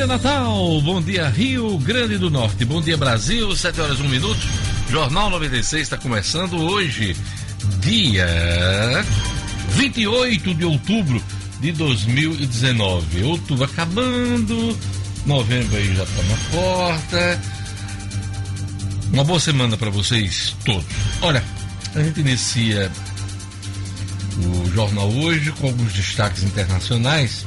dia, Natal. Bom dia, Rio Grande do Norte. Bom dia, Brasil. 7 horas 1 minuto. Jornal 96 está começando hoje, dia 28 de outubro de 2019. Outubro acabando, novembro aí já está na porta. Uma boa semana para vocês todos. Olha, a gente inicia o jornal hoje com alguns destaques internacionais.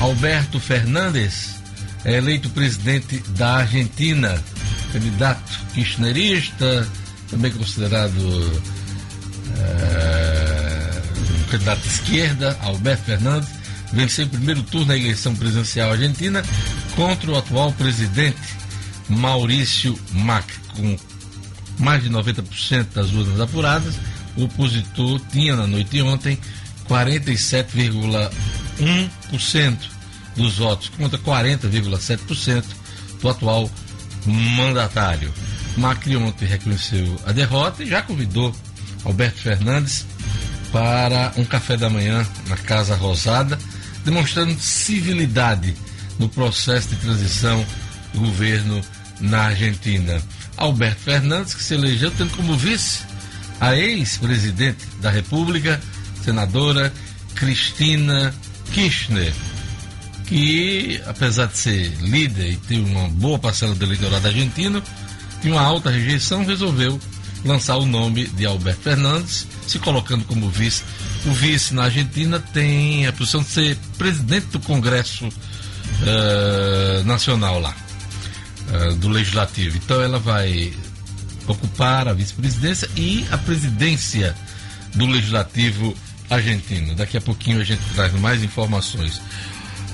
Alberto Fernandes é eleito presidente da Argentina, candidato kirchnerista, também considerado é, um candidato de esquerda, Alberto Fernandes, venceu o primeiro turno da eleição presidencial argentina contra o atual presidente Maurício Macri, com mais de 90% das urnas apuradas. O opositor tinha na noite de ontem 47,1% dos votos contra 40,7% do atual mandatário. Macri ontem reconheceu a derrota e já convidou Alberto Fernandes para um café da manhã na Casa Rosada, demonstrando civilidade no processo de transição do governo na Argentina. Alberto Fernandes, que se elegeu tendo como vice a ex-presidente da República, senadora Cristina Kirchner, que, apesar de ser líder e ter uma boa parcela do eleitorado argentino, e uma alta rejeição, resolveu lançar o nome de Alberto Fernandes, se colocando como vice. O vice na Argentina tem a posição de ser presidente do Congresso uh, Nacional lá, uh, do Legislativo. Então ela vai ocupar a vice-presidência e a presidência do Legislativo argentino. Daqui a pouquinho a gente traz mais informações.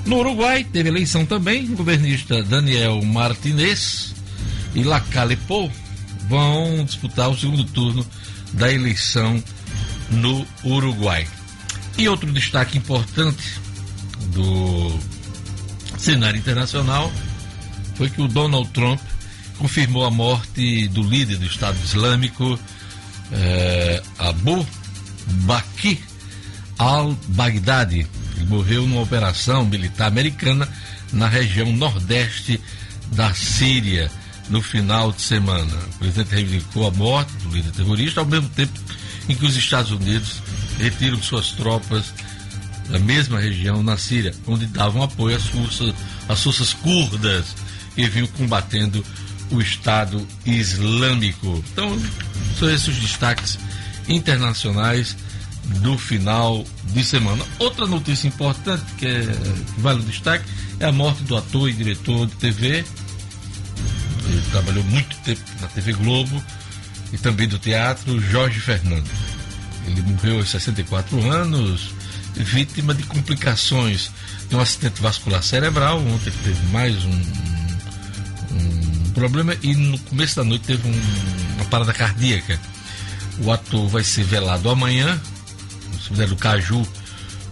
No Uruguai teve eleição também. O governista Daniel Martinez e Lacalle Pou vão disputar o segundo turno da eleição no Uruguai. E outro destaque importante do cenário internacional foi que o Donald Trump confirmou a morte do líder do Estado Islâmico, eh, Abu Bakr al-Baghdadi. Morreu numa operação militar americana na região nordeste da Síria no final de semana. O presidente reivindicou a morte do líder terrorista, ao mesmo tempo em que os Estados Unidos retiram suas tropas da mesma região na Síria, onde davam apoio às forças, às forças curdas que vinham combatendo o Estado Islâmico. Então, são esses os destaques internacionais do final de semana. Outra notícia importante que, é, que vale o destaque é a morte do ator e diretor de TV. Ele trabalhou muito tempo na TV Globo e também do teatro, Jorge Fernando. Ele morreu aos 64 anos, vítima de complicações de um acidente vascular cerebral. Ontem teve mais um, um problema e no começo da noite teve um, uma parada cardíaca. O ator vai ser velado amanhã, no cemitério do Caju,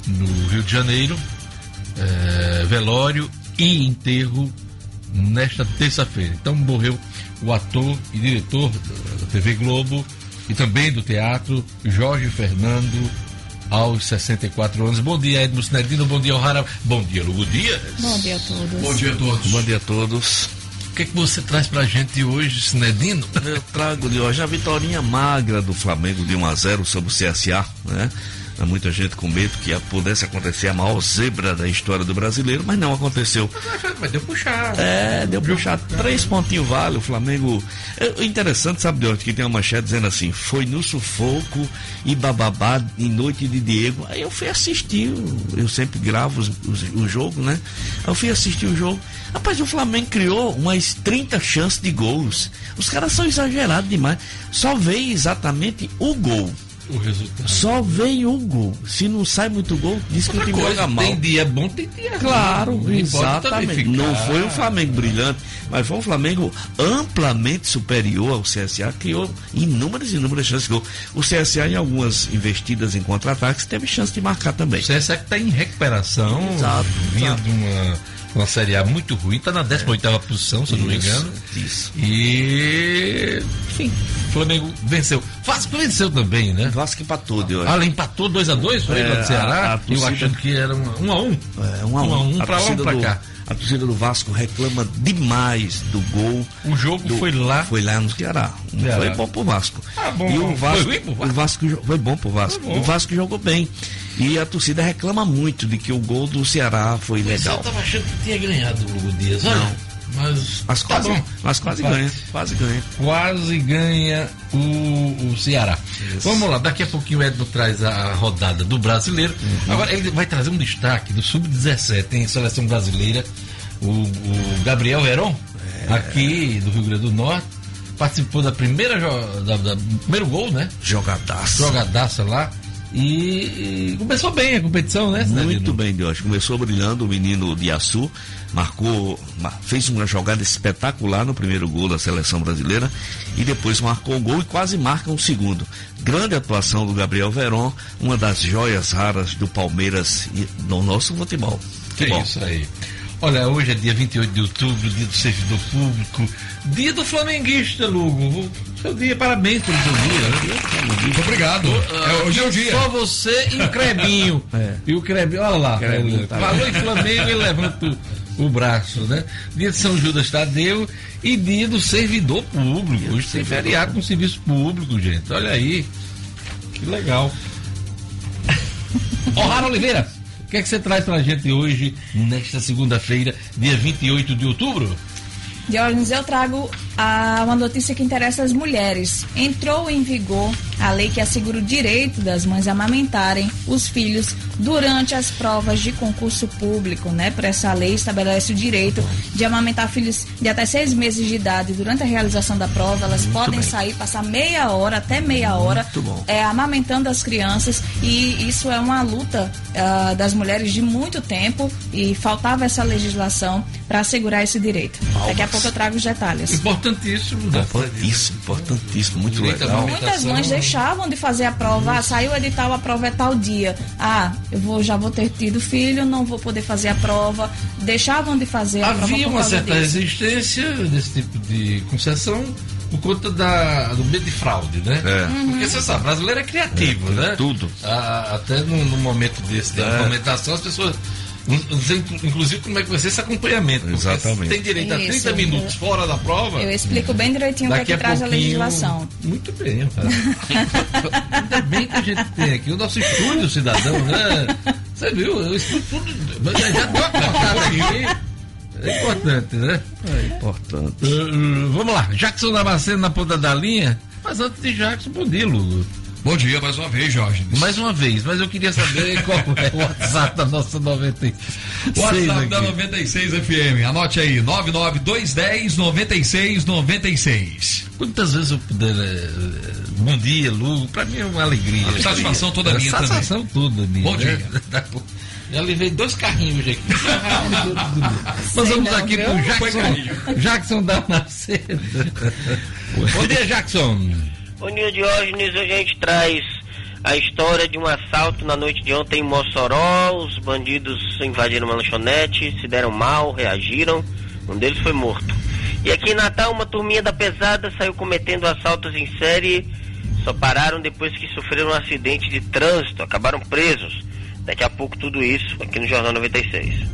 no Rio de Janeiro. É, velório e enterro nesta terça-feira. Então morreu o ator e diretor da TV Globo e também do teatro, Jorge Fernando, aos 64 anos. Bom dia, Edmo Sinedino. Bom dia, O'Hara. Bom dia, Lugo Dias. Bom dia a todos. Bom dia a todos. Bom dia a todos. O que, é que você traz pra gente hoje, Sinedino? Eu trago de hoje a vitória magra do Flamengo de 1 a 0 sobre o CSA, né? Muita gente com medo que pudesse acontecer a maior zebra da história do brasileiro, mas não aconteceu. Mas deu puxar. É, deu puxar. Três pontinhos vale. O Flamengo. É interessante, sabe, de onde? Que tem uma manchete dizendo assim: foi no sufoco e bababá em noite de Diego. Aí eu fui assistir, eu sempre gravo o jogo, né? Aí eu fui assistir o jogo. Rapaz, o Flamengo criou umas 30 chances de gols. Os caras são exagerados demais. Só veio exatamente o gol o resultado. Só veio um gol. Se não sai muito gol, diz que o time joga mal. Tem dia bom, tem dia Claro, ruim. exatamente. Não foi um Flamengo brilhante, mas foi um Flamengo amplamente superior ao CSA, criou inúmeras e inúmeras chances de gol. O CSA, em algumas investidas em contra-ataques, teve chance de marcar também. O CSA que está em recuperação, exato, vinha exato. de uma uma Série A muito ruim, está na 18 é. posição, se eu não me engano. Isso. E. Enfim, o Flamengo venceu. Vasco venceu também, né? Vasco empatou de hoje. Ah, empatou 2x2 foi é, do Ceará. A, a eu achando que era 1x1. Um, um. É, 1x1. Um, um, um, um pra lá, um pra cá. A torcida do Vasco reclama demais do gol. O jogo do, foi lá. Foi lá no Ceará. Ceará. Foi bom pro Vasco. Ah, bom, e bom. o Vasco, foi, o Vasco foi bom pro Vasco. O Vasco jogou bem. E a torcida reclama muito de que o gol do Ceará foi legal. Eu tava achando que tinha ganhado o Hugo Dias. Olha, Não. Mas, mas tá quase, bom. mas quase Quase. ganha. Quase ganha. quase ganha o, o Ceará. Isso. Vamos lá, daqui a pouquinho o Edno traz a rodada do brasileiro. Uhum. Agora ele vai trazer um destaque do Sub-17 em seleção brasileira. O, o Gabriel Veron, É. aqui do Rio Grande do Norte, participou da primeira da, da- do primeiro gol, né? Jogadaço. Jogadaça lá. E, e começou bem a competição, né? Cidadino? Muito bem, Deus. Começou brilhando o menino de Açu, marcou, ma- fez uma jogada espetacular no primeiro gol da seleção brasileira e depois marcou um gol e quase marca um segundo. Grande atuação do Gabriel Veron, uma das joias raras do Palmeiras e do nosso futebol. Que Futebol. isso aí. Olha, hoje é dia 28 de outubro, dia do servidor público, dia do flamenguista, Lugo. Seu dia, parabéns pelo seu dia. né? Muito obrigado. É, hoje é o dia. Só você e o Crebinho. É. E o Crebinho, olha lá. Crebinho tá falou em Flamengo e levanta o, o braço, né? Dia de São Judas Tadeu e dia do servidor público. Hoje tem feriado com serviço público, gente. Olha aí. Que legal. O'Hara Oliveira, que é que você traz pra gente hoje, nesta segunda-feira, dia 28 de outubro? Diógenes, eu trago ah, uma notícia que interessa as mulheres. Entrou em vigor a lei que assegura o direito das mães a amamentarem os filhos durante as provas de concurso público, né? Por essa lei estabelece o direito de amamentar filhos de até seis meses de idade durante a realização da prova. Elas podem bem. sair, passar meia hora até meia hora Muito bom. é, amamentando as crianças e isso é uma luta ah, das mulheres de muito tempo e faltava essa legislação para assegurar esse direito. Daqui a pouco eu trago os detalhes. Importantíssimo, né? Importantíssimo, importantíssimo, muito Direito legal. Muitas mães deixavam de fazer a prova. Ah, saiu o edital, a prova é tal dia. Ah, eu vou, já vou ter tido filho, não vou poder fazer a prova. Deixavam de fazer a prova Havia uma certa disso. resistência desse tipo de concessão por conta da, do medo de fraude, né? É. Uhum. Porque você sabe, brasileiro é criativo, né? tudo. Ah, até no, no momento desse da É. implementação, as pessoas. Inclusive, como é que vai ser esse acompanhamento? Exatamente. Tem direito a 30 Isso. minutos fora da prova. Eu explico bem direitinho o que é que a traz a pouquinho. legislação. Muito bem, rapaz. Ainda bem que a gente tem aqui o nosso estúdio cidadão, né? Você viu? Eu estudo tudo. Mas já deu uma cortada aqui. É importante, né? É importante. Uh, vamos lá, Jackson Damasceno na ponta da linha. Mas antes de Jackson, bom dia, Lugo. Bom dia mais uma vez, Jorge. Mais uma vez, mas eu queria saber qual é o WhatsApp da nossa 96. WhatsApp da aqui. 96 FM. Anote aí, 99210 9696. Quantas vezes eu puder. eh, bom dia, Lugo. Pra mim é uma alegria. A satisfação toda É, minha também. Satisfação toda minha. Bom né? dia. Já levei dois carrinhos hoje aqui. Nós vamos não, aqui viu? pro Jackson. Jackson Damasceno. Bom dia, Jackson. Bom dia, Diógenes. A gente traz a história de um assalto na noite de ontem em Mossoró. Os bandidos invadiram uma lanchonete, se deram mal, reagiram. Um deles foi morto. E aqui em Natal, uma turminha da pesada saiu cometendo assaltos em série. Só pararam depois que sofreram um acidente de trânsito, acabaram presos. Daqui a pouco tudo isso aqui no Jornal 96.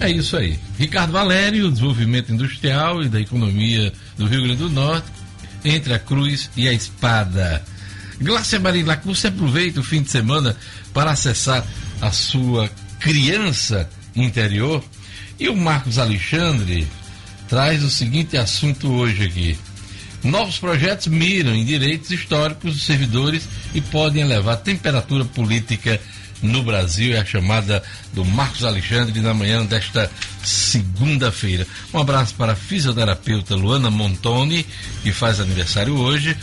É isso aí. Ricardo Valério, desenvolvimento industrial e da economia do Rio Grande do Norte, entre a cruz e a espada. Glácia Marilac, você aproveita o fim de semana para acessar a sua criança interior? E o Marcos Alexandre traz o seguinte assunto hoje aqui. Novos projetos miram em direitos históricos dos servidores e podem elevar a temperatura política no Brasil. É a chamada do Marcos Alexandre na manhã desta segunda-feira. Um abraço para a fisioterapeuta Luana Montoni, que faz aniversário hoje.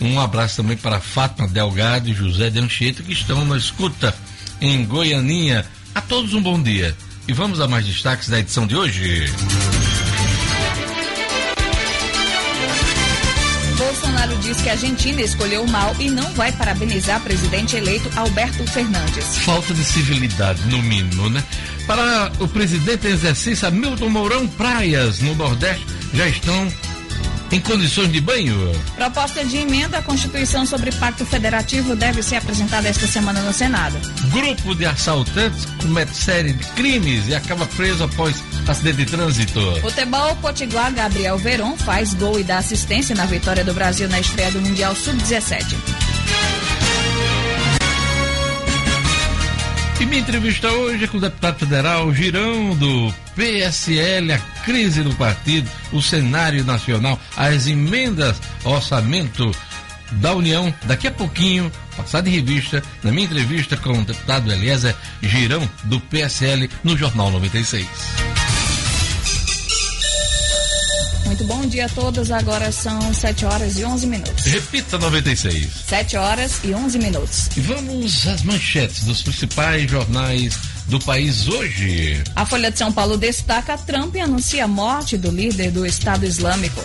Um abraço também para Fátima Delgado e José de Anchieta, que estão na escuta em Goianinha. A todos um bom dia. E vamos a mais destaques da edição de hoje. Bolsonaro diz que a Argentina escolheu mal e não vai parabenizar presidente eleito Alberto Fernandes. Falta de civilidade, no mínimo, né? Para o presidente em exercício, Hamilton Mourão, praias no Nordeste já estão em condições de banho. Proposta de emenda à Constituição sobre Pacto Federativo deve ser apresentada esta semana no Senado. Grupo de assaltantes comete série de crimes e acaba preso após acidente de trânsito. Futebol Potiguar Gabriel Veron faz gol e dá assistência na vitória do Brasil na estreia do Mundial Sub-17. E minha entrevista hoje é com o deputado federal Girão do PSL, a crise do partido, o cenário nacional, as emendas orçamento da União. Daqui a pouquinho, passar de revista, na minha entrevista com o deputado Eliezer Girão do PSL no Jornal 96. Muito bom dia a todos. Agora são 7 horas e 11 minutos. Repita 96. 7 horas e 11 minutos. E vamos às manchetes dos principais jornais do país hoje. A Folha de São Paulo destaca Trump e anuncia a morte do líder do Estado Islâmico.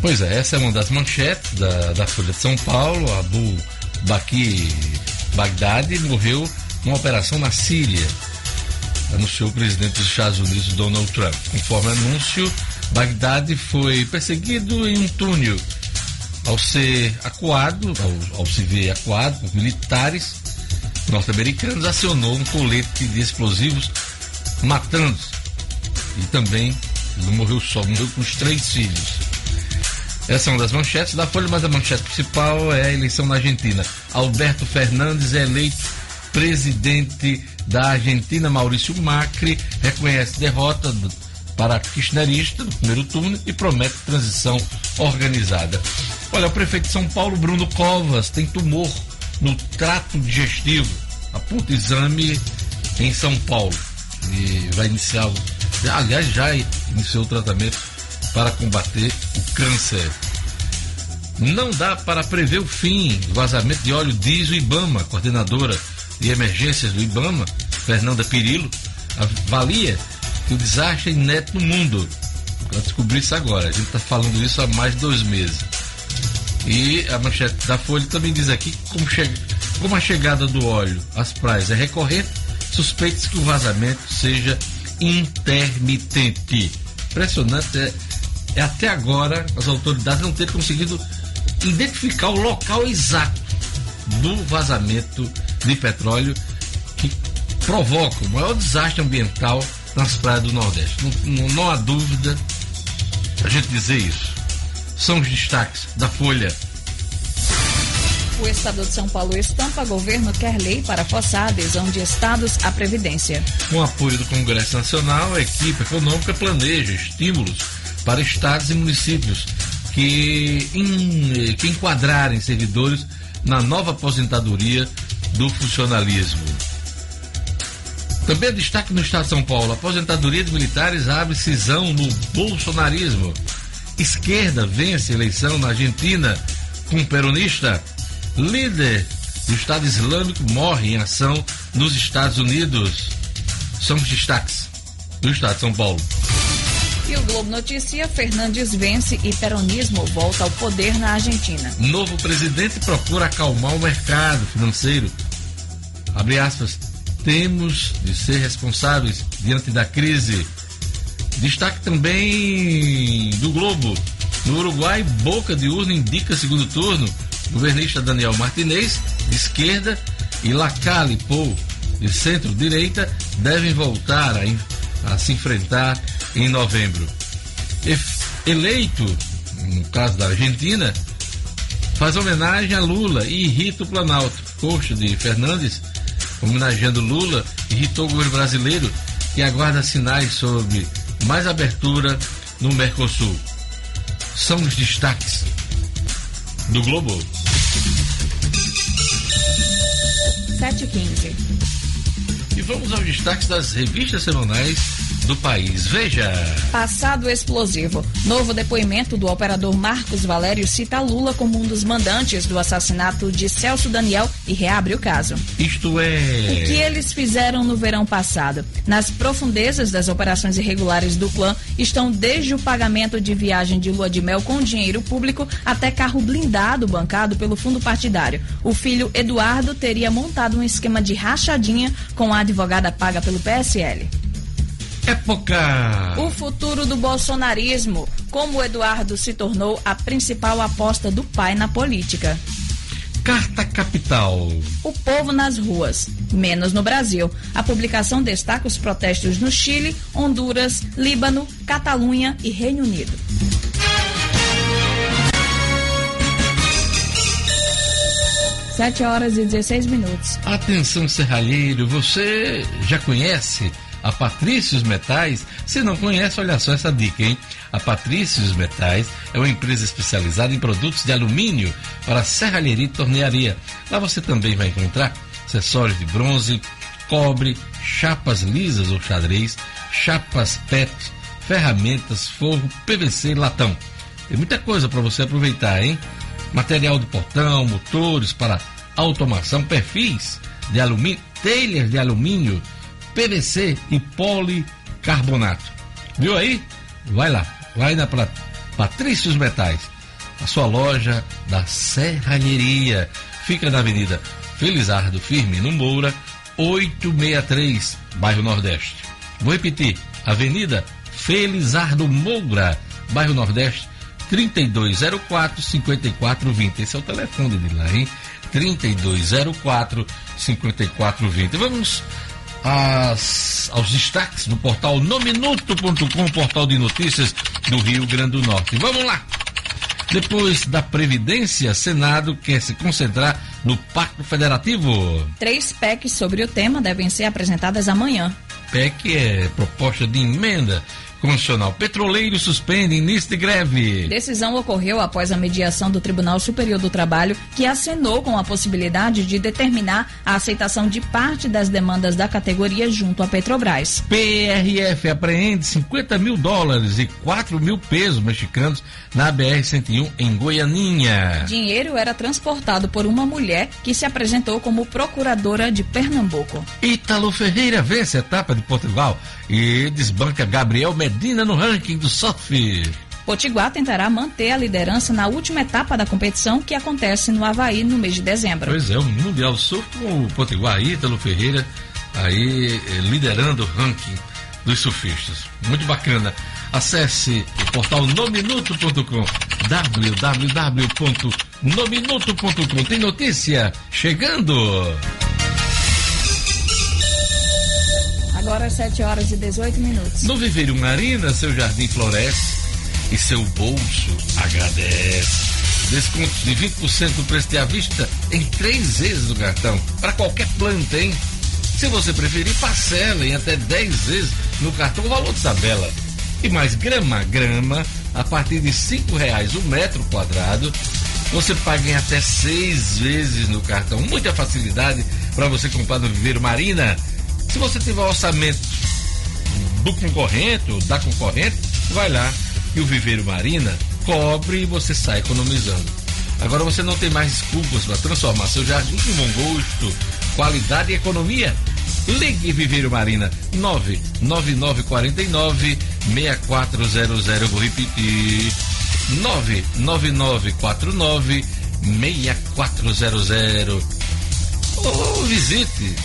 Pois é, essa é uma das manchetes da, da Folha de São Paulo. Abu Bakr Baghdadi morreu numa operação na Síria, anunciou o presidente dos Estados Unidos, Donald Trump. Conforme anúncio, Bagdad foi perseguido em um túnel. Ao ser acuado, ao, ao se ver acuado por militares norte-americanos, acionou um colete de explosivos, matando. E também não morreu só, morreu com os três filhos. Essa é uma das manchetes da Folha, mas a manchete principal é a eleição na Argentina. Alberto Fernandes é eleito presidente da Argentina, Maurício Macri, reconhece derrota para kirchnerista no primeiro turno e promete transição organizada. Olha, o prefeito de São Paulo, Bruno Covas, tem tumor no trato digestivo. Aponta exame em São Paulo. E vai iniciar, aliás, já iniciou o tratamento para combater o câncer. Não dá para prever o fim do vazamento de óleo diesel Ibama, coordenadora de emergências do Ibama, Fernanda Pirillo, avalia que o desastre inédito no mundo. Eu descobri isso agora. A gente está falando isso há mais de dois meses. E a manchete da Folha também diz aqui como, che como a chegada do óleo às praias é recorrente, suspeita-se que o vazamento seja intermitente. Impressionante é, é até agora as autoridades não terem conseguido identificar o local exato do vazamento de petróleo que provoca o maior desastre ambiental nas praias do Nordeste. Não, não, há dúvida a gente dizer isso. São os destaques da Folha. O Estado de São Paulo estampa governo quer lei para forçar a adesão de estados à Previdência. Com apoio do Congresso Nacional, a equipe econômica planeja estímulos para estados e municípios que, em, que enquadrarem servidores na nova aposentadoria do funcionalismo. Também destaque no Estado de São Paulo: a aposentadoria de militares abre cisão no bolsonarismo. Esquerda vence eleição na Argentina com peronista. Líder do Estado Islâmico morre em ação nos Estados Unidos. São os destaques do Estado de São Paulo. E o Globo Notícia, Fernandes vence e peronismo volta ao poder na Argentina. Novo presidente procura acalmar o mercado financeiro. Abre aspas temos de ser responsáveis diante da crise. Destaque também do Globo. No Uruguai, boca de urna indica segundo turno. Governista Daniel Martinez, de esquerda, e Lacalle Pou, de centro-direita, devem voltar a, a, se enfrentar em novembro. Eleito, no caso da Argentina, faz homenagem a Lula e irrita o Planalto. Coxa de Fernandes homenageando Lula, irritou o governo brasileiro que aguarda sinais sobre mais abertura no Mercosul. São os destaques do Globo. 7h15. E vamos aos destaques das revistas semanais do país. Veja. Passado explosivo. Novo depoimento do operador Marcos Valério cita Lula como um dos mandantes do assassinato de Celso Daniel e reabre o caso. Isto é. O que eles fizeram no verão passado? Nas profundezas das operações irregulares do clã estão desde o pagamento de viagem de lua de mel com dinheiro público até carro blindado bancado pelo fundo partidário. O filho Eduardo teria montado um esquema de rachadinha com a advogada paga pelo PSL. Época. O futuro do bolsonarismo. Como o Eduardo se tornou a principal aposta do pai na política. Carta Capital. O povo nas ruas, menos no Brasil. A publicação destaca os protestos no Chile, Honduras, Líbano, Catalunha e Reino Unido. Sete horas e 16 minutos. Atenção, serralheiro, você já conhece a Patrícios Metais? Se não conhece, olha só essa dica, hein? A Patrícios Metais é uma empresa especializada em produtos de alumínio para serralheria e tornearia. Lá você também vai encontrar acessórios de bronze, cobre, chapas lisas ou xadrez, chapas PET, ferramentas, forro, PVC e latão. Tem muita coisa para você aproveitar, hein? Material de portão, motores para automação, perfis de alumínio, telhas de alumínio, PVC e policarbonato. Viu aí? Vai lá, vai na Patrícios Metais, a sua loja da serralheria. Fica na Avenida Felizardo Firmino Moura, 863, bairro Nordeste. Vou repetir, Avenida Felizardo Moura, bairro Nordeste, 3204 5420. Esse é o telefone de lá, hein? 3204 5420. Vamos às, aos destaques do portal nominuto.com, portal de notícias do Rio Grande do Norte. Vamos lá! Depois da Previdência, Senado quer se concentrar no Pacto Federativo. Três PECs sobre o tema devem ser apresentadas amanhã. PEC é proposta de emenda Constitucional. Petroleiro suspende início de greve. Decisão ocorreu após a mediação do Tribunal Superior do Trabalho, que acenou com a possibilidade de determinar a aceitação de parte das demandas da categoria junto à Petrobras. PRF apreende 50 mil dólares e 4 mil pesos mexicanos na BR-101 em Goianinha. Dinheiro era transportado por uma mulher que se apresentou como procuradora de Pernambuco. Ítalo Ferreira vence a etapa de Portugal e desbanca Gabriel Medina no ranking do surf. Potiguar tentará manter a liderança na última etapa da competição que acontece no Havaí no mês de dezembro. Pois é, o Mundial Surf com o Potiguar, Ítalo Ferreira, aí eh, liderando o ranking dos surfistas. Muito bacana. Acesse o portal nominuto.com www.nominuto.com Tem notícia chegando. Agora 7 horas e 18 minutos. No Viveiro Marina, seu jardim floresce e seu bolso agradece. Descontos de 20% do preço de à vista em três vezes no cartão. Para qualquer planta, hein? Se você preferir, parcela em até 10 vezes no cartão o valor de tabela. E mais grama a grama, a partir de cinco reais o metro quadrado, você paga em até seis vezes no cartão. Muita facilidade para você comprar no Viveiro Marina. Se você tiver orçamento do concorrente ou da concorrente, vai lá e o Viveiro Marina cobre e você sai economizando. Agora você não tem mais desculpas para transformar seu jardim com bom gosto, qualidade e economia. Ligue Viveiro Marina 99949 6400. Vou repetir: 99949 6400. Ou visite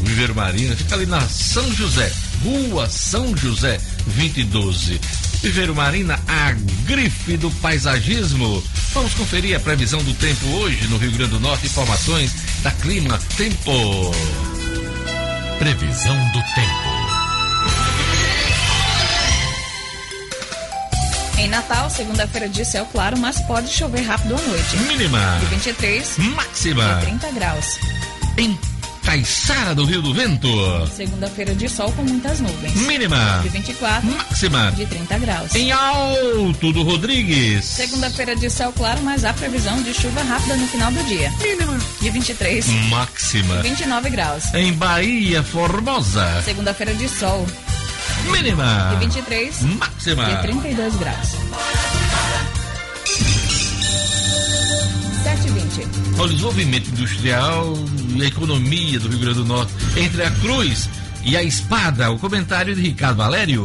Viveiro Marina, fica ali na São José, Rua São José 2012. Viveiro Marina, a grife do paisagismo. Vamos conferir a previsão do tempo hoje no Rio Grande do Norte. Informações da Clima Tempo. Previsão do tempo. Em Natal, segunda-feira de céu claro, mas pode chover rápido à noite. Mínima. De 23 Máxima. e 30 graus. Em Caiçara do Rio do Vento. Segunda-feira de sol com muitas nuvens. Mínima. De 24 Máxima. de 30 graus. Em Alto do Rodrigues. Segunda-feira de céu claro, mas há previsão de chuva rápida no final do dia. Mínima. De 23 Máxima. 29 graus. Em Bahia Formosa. Segunda-feira de sol, Mínima. de 23 Máxima. de 32 graus. 7h20. ao desenvolvimento industrial e a economia do Rio Grande do Norte entre a cruz e a espada. O comentário de Ricardo Valério.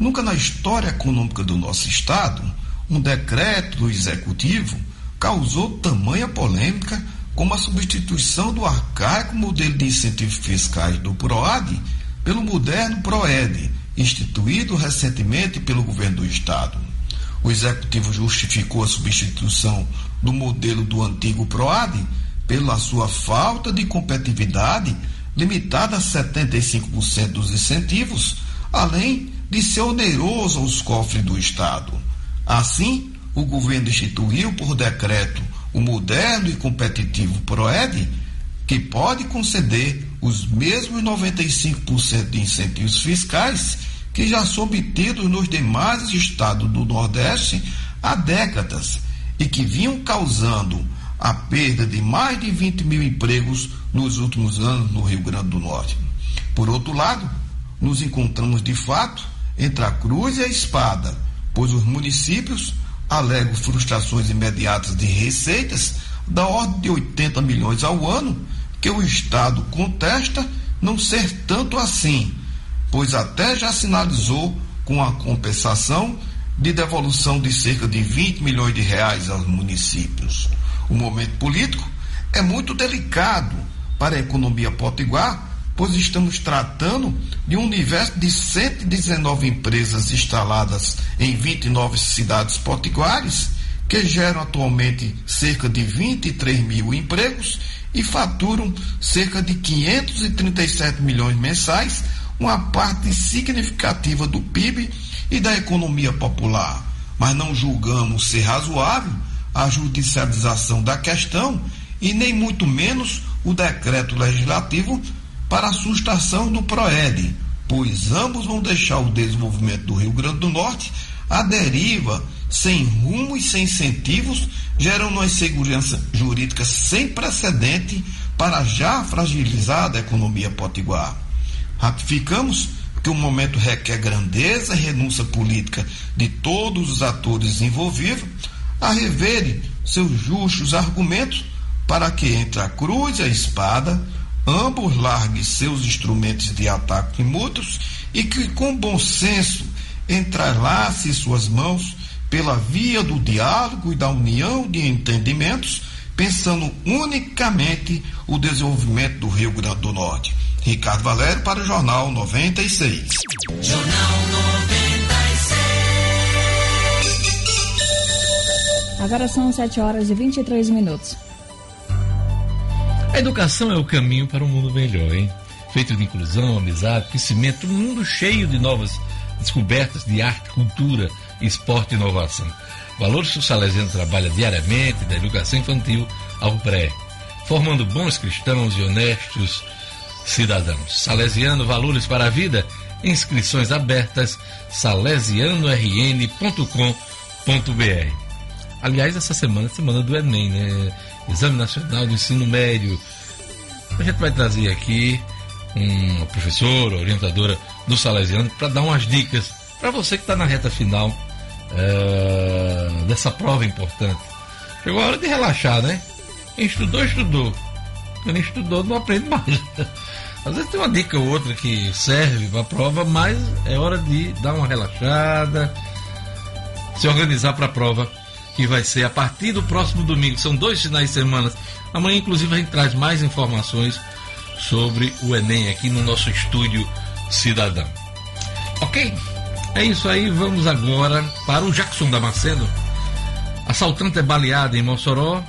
Nunca na história econômica do nosso Estado, um decreto do Executivo causou tamanha polêmica como a substituição do arcaico modelo de incentivos fiscais do PROAD pelo moderno PROED, instituído recentemente pelo governo do Estado. O Executivo justificou a substituição do modelo do antigo PROAD pela sua falta de competitividade, limitada a 75% dos incentivos, além de ser oneroso aos cofres do Estado. Assim, o governo instituiu por decreto o moderno e competitivo PROED, que pode conceder os mesmos 95% de incentivos fiscais que já são obtidos nos demais estados do Nordeste há décadas e que vinham causando a perda de mais de 20 mil empregos nos últimos anos no Rio Grande do Norte. Por outro lado, nos encontramos de fato entre a cruz e a espada, pois os municípios alegam frustrações imediatas de receitas da ordem de 80 milhões ao ano, que o Estado contesta não ser tanto assim, pois até já sinalizou com a compensação de devolução de cerca de 20 milhões de reais aos municípios. O momento político é muito delicado para a economia potiguar, pois estamos tratando de um universo de 119 empresas instaladas em 29 cidades potiguares, que geram atualmente cerca de 23 mil empregos e faturam cerca de 537 milhões mensais, uma parte significativa do PIB e da economia popular. Mas não julgamos ser razoável a judicialização da questão e nem muito menos o decreto legislativo para a sustação do PROED, pois ambos vão deixar o desenvolvimento do Rio Grande do Norte à deriva, sem rumo e sem incentivos, gerando uma insegurança jurídica sem precedente para a já fragilizada economia potiguar. Ratificamos que o momento requer grandeza e renúncia política de todos os atores envolvidos a reverem seus justos argumentos para que entre a cruz e a espada ambos larguem seus instrumentos de ataque mútuos e que, com bom senso, entrelace suas mãos pela via do diálogo e da união de entendimentos, pensando unicamente o desenvolvimento do Rio Grande do Norte. Ricardo Valério para o Jornal 96. Jornal 96. Agora são 7 horas e 23 minutos. A educação é o caminho para um mundo melhor, hein? Feito de inclusão, amizade, crescimento, um mundo cheio de novas descobertas de arte, cultura, esporte e inovação. Valores que o Salesiano trabalha diariamente, da educação infantil ao pré, formando bons cristãos e honestos cidadãos. Salesiano Valores para a Vida, inscrições abertas, salesianorn.com.br. Aliás, essa semana é semana do Enem, né? Exame Nacional do Ensino Médio. A gente vai trazer aqui uma professora, orientadora do Salesiano, para dar umas dicas para você que está na reta final é, dessa prova importante. Chegou a hora de relaxar, né? Quem estudou, estudou. Quem não estudou, não aprende mais. Às vezes tem uma dica ou outra que serve para a prova, mas é hora de dar uma relaxada, se organizar para a prova que vai ser a partir do próximo domingo. São dois finais de semana. Amanhã, inclusive, a gente traz mais informações sobre o Enem aqui no nosso estúdio Cidadão. Ok? É isso aí. Vamos agora para o Jackson Damasceno. Assaltante é baleado em Mossoró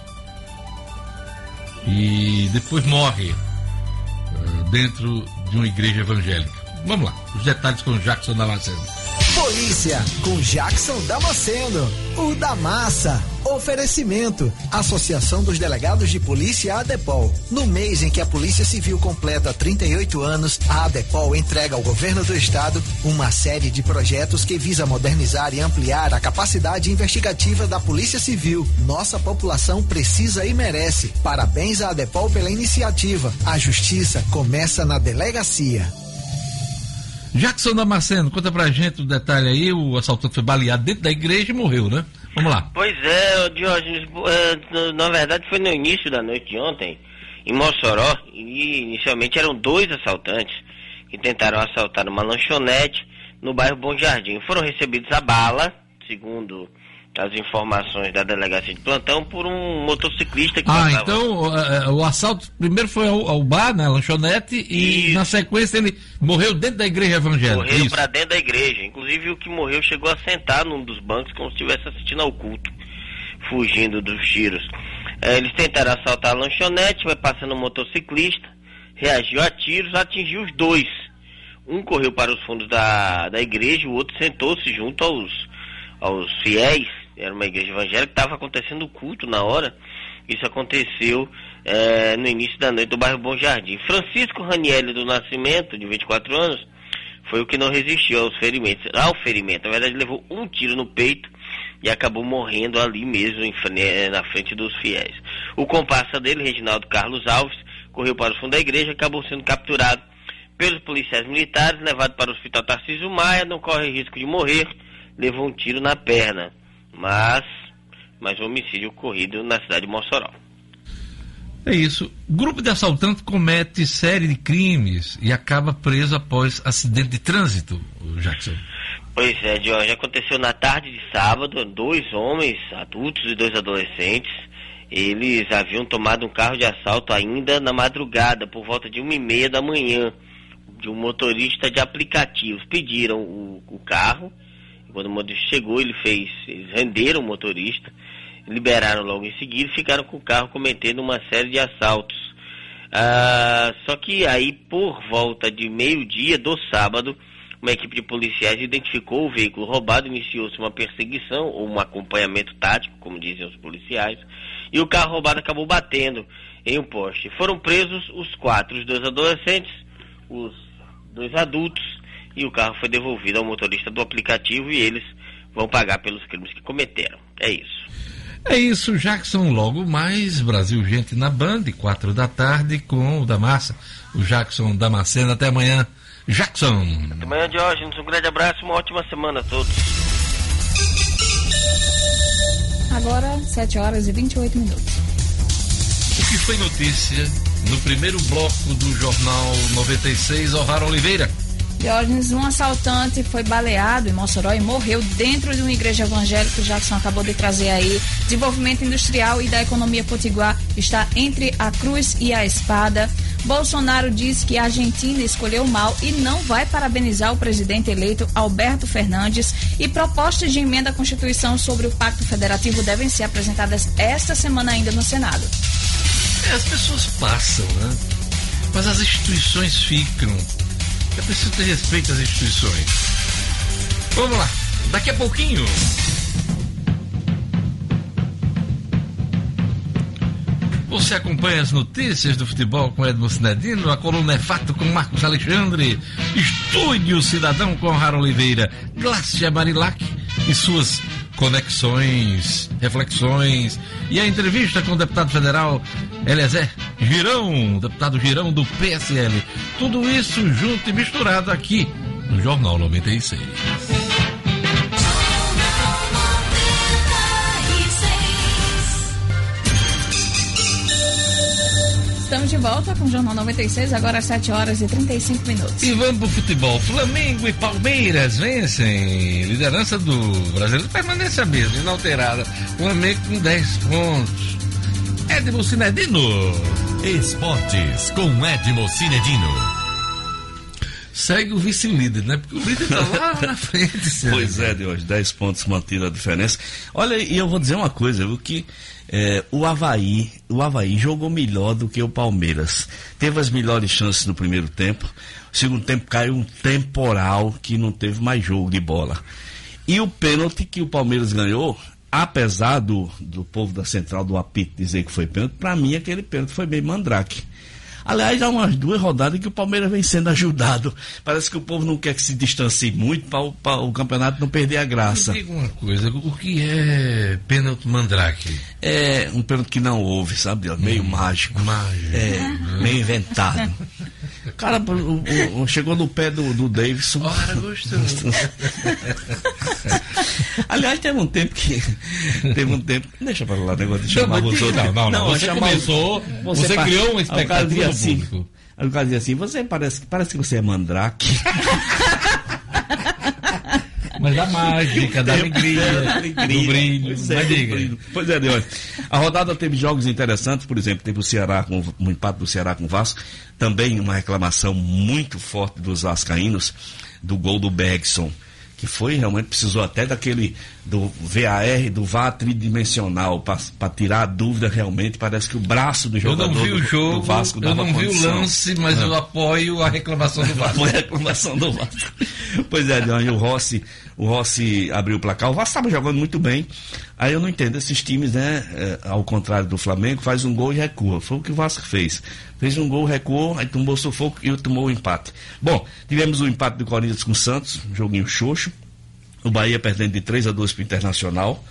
e depois morre uh, dentro de uma igreja evangélica. Vamos lá, os detalhes com o Jackson Damasceno. Polícia com Jackson Damasceno, o da massa. Oferecimento: Associação dos Delegados de Polícia ADEPOL. No mês em que a Polícia Civil completa 38 anos, a ADEPOL entrega ao governo do estado uma série de projetos que visa modernizar e ampliar a capacidade investigativa da Polícia Civil. Nossa população precisa e merece. Parabéns à ADEPOL pela iniciativa. A justiça começa na delegacia. Jackson Damasceno, conta pra gente o detalhe aí, o assaltante foi baleado dentro da igreja e morreu, né? Vamos lá. Pois é, Diógenes, é, na verdade foi no início da noite de ontem, em Mossoró, e inicialmente eram dois assaltantes que tentaram assaltar uma lanchonete no bairro Bom Jardim. Foram recebidos a bala, segundo as informações da delegacia de plantão por um motociclista que Ah, passava. então o, é, o assalto primeiro foi ao, ao bar, né, lanchonete, e Isso. na sequência ele morreu dentro da igreja evangélica. Isso. para dentro da igreja. Inclusive o que morreu chegou a sentar num dos bancos como se estivesse assistindo ao culto, fugindo dos tiros. Eh, eles tentaram assaltar a lanchonete, vai passando um motociclista, reagiu a tiros, atingiu os dois. Um correu para os fundos da, da igreja, o outro sentou-se junto aos, aos fiéis. Era uma igreja evangélica, estava acontecendo o culto na hora. Isso aconteceu eh, no início da noite do bairro Bom Jardim. Francisco Ranielli do Nascimento, de 24 anos, foi o que não resistiu aos ferimentos. Ao ferimento, na verdade, levou um tiro no peito e acabou morrendo ali mesmo, em eh, na frente dos fiéis. O comparsa dele, Reginaldo Carlos Alves, correu para o fundo da igreja e acabou sendo capturado pelos policiais militares, levado para o hospital Tarcísio Maia, não corre risco de morrer, levou um tiro na perna. Mas, mas um homicídio ocorrido na cidade de Mossoró. É isso. Grupo de assaltantes comete série de crimes e acaba preso após acidente de trânsito, Jackson. Pois é, Jorge, aconteceu na tarde de sábado, dois homens adultos e dois adolescentes, eles haviam tomado um carro de assalto ainda na madrugada, por volta de uma e meia da manhã, de um motorista de aplicativos. Pediram o, o carro, quando o motorista chegou, ele fez, eles renderam o motorista, liberaram logo em seguida e ficaram com o carro cometendo uma série de assaltos. Ah, só que aí, por volta de meio-dia do sábado, uma equipe de policiais identificou o veículo roubado, iniciou-se uma perseguição ou um acompanhamento tático, como dizem os policiais, e o carro roubado acabou batendo em um poste. Foram presos os quatro, os dois adolescentes, os dois adultos, e o carro foi devolvido ao motorista do aplicativo e eles vão pagar pelos crimes que cometeram. É isso. É isso, Jackson. Logo mais, Brasil Gente na Band, quatro da tarde, com o da Massa, o Jackson Damasceno. Até amanhã, Jackson. Até amanhã, Diógenes. Um grande abraço e uma ótima semana a todos. Agora, 7 horas e 28 minutos. O que foi notícia no primeiro bloco do Jornal 96, O'Hara Oliveira? Diógenes, um assaltante foi baleado em Mossoró e morreu dentro de uma igreja evangélica. Jackson acabou de trazer aí. Desenvolvimento industrial e da economia potiguar está entre a cruz e a espada. Bolsonaro diz que a Argentina escolheu mal e não vai parabenizar o presidente eleito Alberto Fernandes. E propostas de emenda à Constituição sobre o Pacto Federativo devem ser apresentadas esta semana ainda no Senado. É, as pessoas passam, né? Mas as instituições ficam. É preciso ter respeito às instituições. Vamos lá, daqui a pouquinho. Você acompanha as notícias do futebol com Edmo Cinedino, a coluna é fato com Marcos Alexandre, Estúdio Cidadão com Rara Oliveira, Glácia Marilac e suas conexões, reflexões e a entrevista com o deputado federal Eliezer Girão, deputado Girão do PSL. Tudo isso junto e misturado aqui no Jornal 96. Estamos de volta com o Jornal 96, agora às 7 horas e 35 minutos. E vamos pro futebol. Flamengo e Palmeiras vencem. Liderança do brasileiro permanece a mesma, inalterada. Flamengo com 10 pontos. Edmo Cinedino. Esportes com Edmo Cinedino. Segue o vice-líder, né? Porque o líder tá lá na frente. Pois é, de hoje, 10 pontos mantido a diferença. Olha, e eu vou dizer uma coisa, viu, que é, o Havaí, o Havaí jogou melhor do que o Palmeiras. Teve as melhores chances no primeiro tempo. O segundo tempo caiu um temporal que não teve mais jogo de bola. E o pênalti que o Palmeiras ganhou, apesar do, do povo da central do apito dizer que foi pênalti, para mim aquele pênalti foi bem mandrake. Aliás, há umas duas rodadas que o Palmeiras vem sendo ajudado. Parece que o povo não quer que se distancie muito para o campeonato não perder a graça. Me diga uma coisa, o que é pênalti mandrake? É um pênalti que não houve, sabe? Meio mágico. Mágico. É, meio inventado. Cara, o- o- chegou no pé do, do Davidson. Ora, gostoso. Aliás, teve um tempo que. Teve um tempo. Deixa pra lá o negócio de Não, chamar os outros. não, não, não. é Você chamar começou, você pa- criou uma expectativa. Aí o cara dizia assim: você parece, parece que você é mandrake. Mas da mágica, da alegria, Da do brilho. Pois é, Mas do diga. brilho. Pois é, Deus. A rodada teve jogos interessantes, por exemplo, teve o Ceará com um empate do Ceará com o Vasco, também uma reclamação muito forte dos vascaínos do gol do Bergson, que foi realmente precisou até daquele do VAR, do VAR tridimensional para tirar a dúvida realmente, parece que o braço do Eu jogador não vi do, o jogo, do Vasco eu não vi o lance, mas eu apoio a reclamação do Vasco. Foi a reclamação do Vasco. Pois é, e o Rossi, o Rossi abriu o placar. O Vasco estava jogando muito bem. Aí eu não entendo esses times, né? é, ao contrário do Flamengo, faz um gol e recua. Foi o que o Vasco fez. Fez um gol, recuou, aí tomou sufoco e tomou o empate. Bom, tivemos o empate do Corinthians com o Santos, um joguinho xoxo. O Bahia perdendo de 3 a 2 para o Internacional.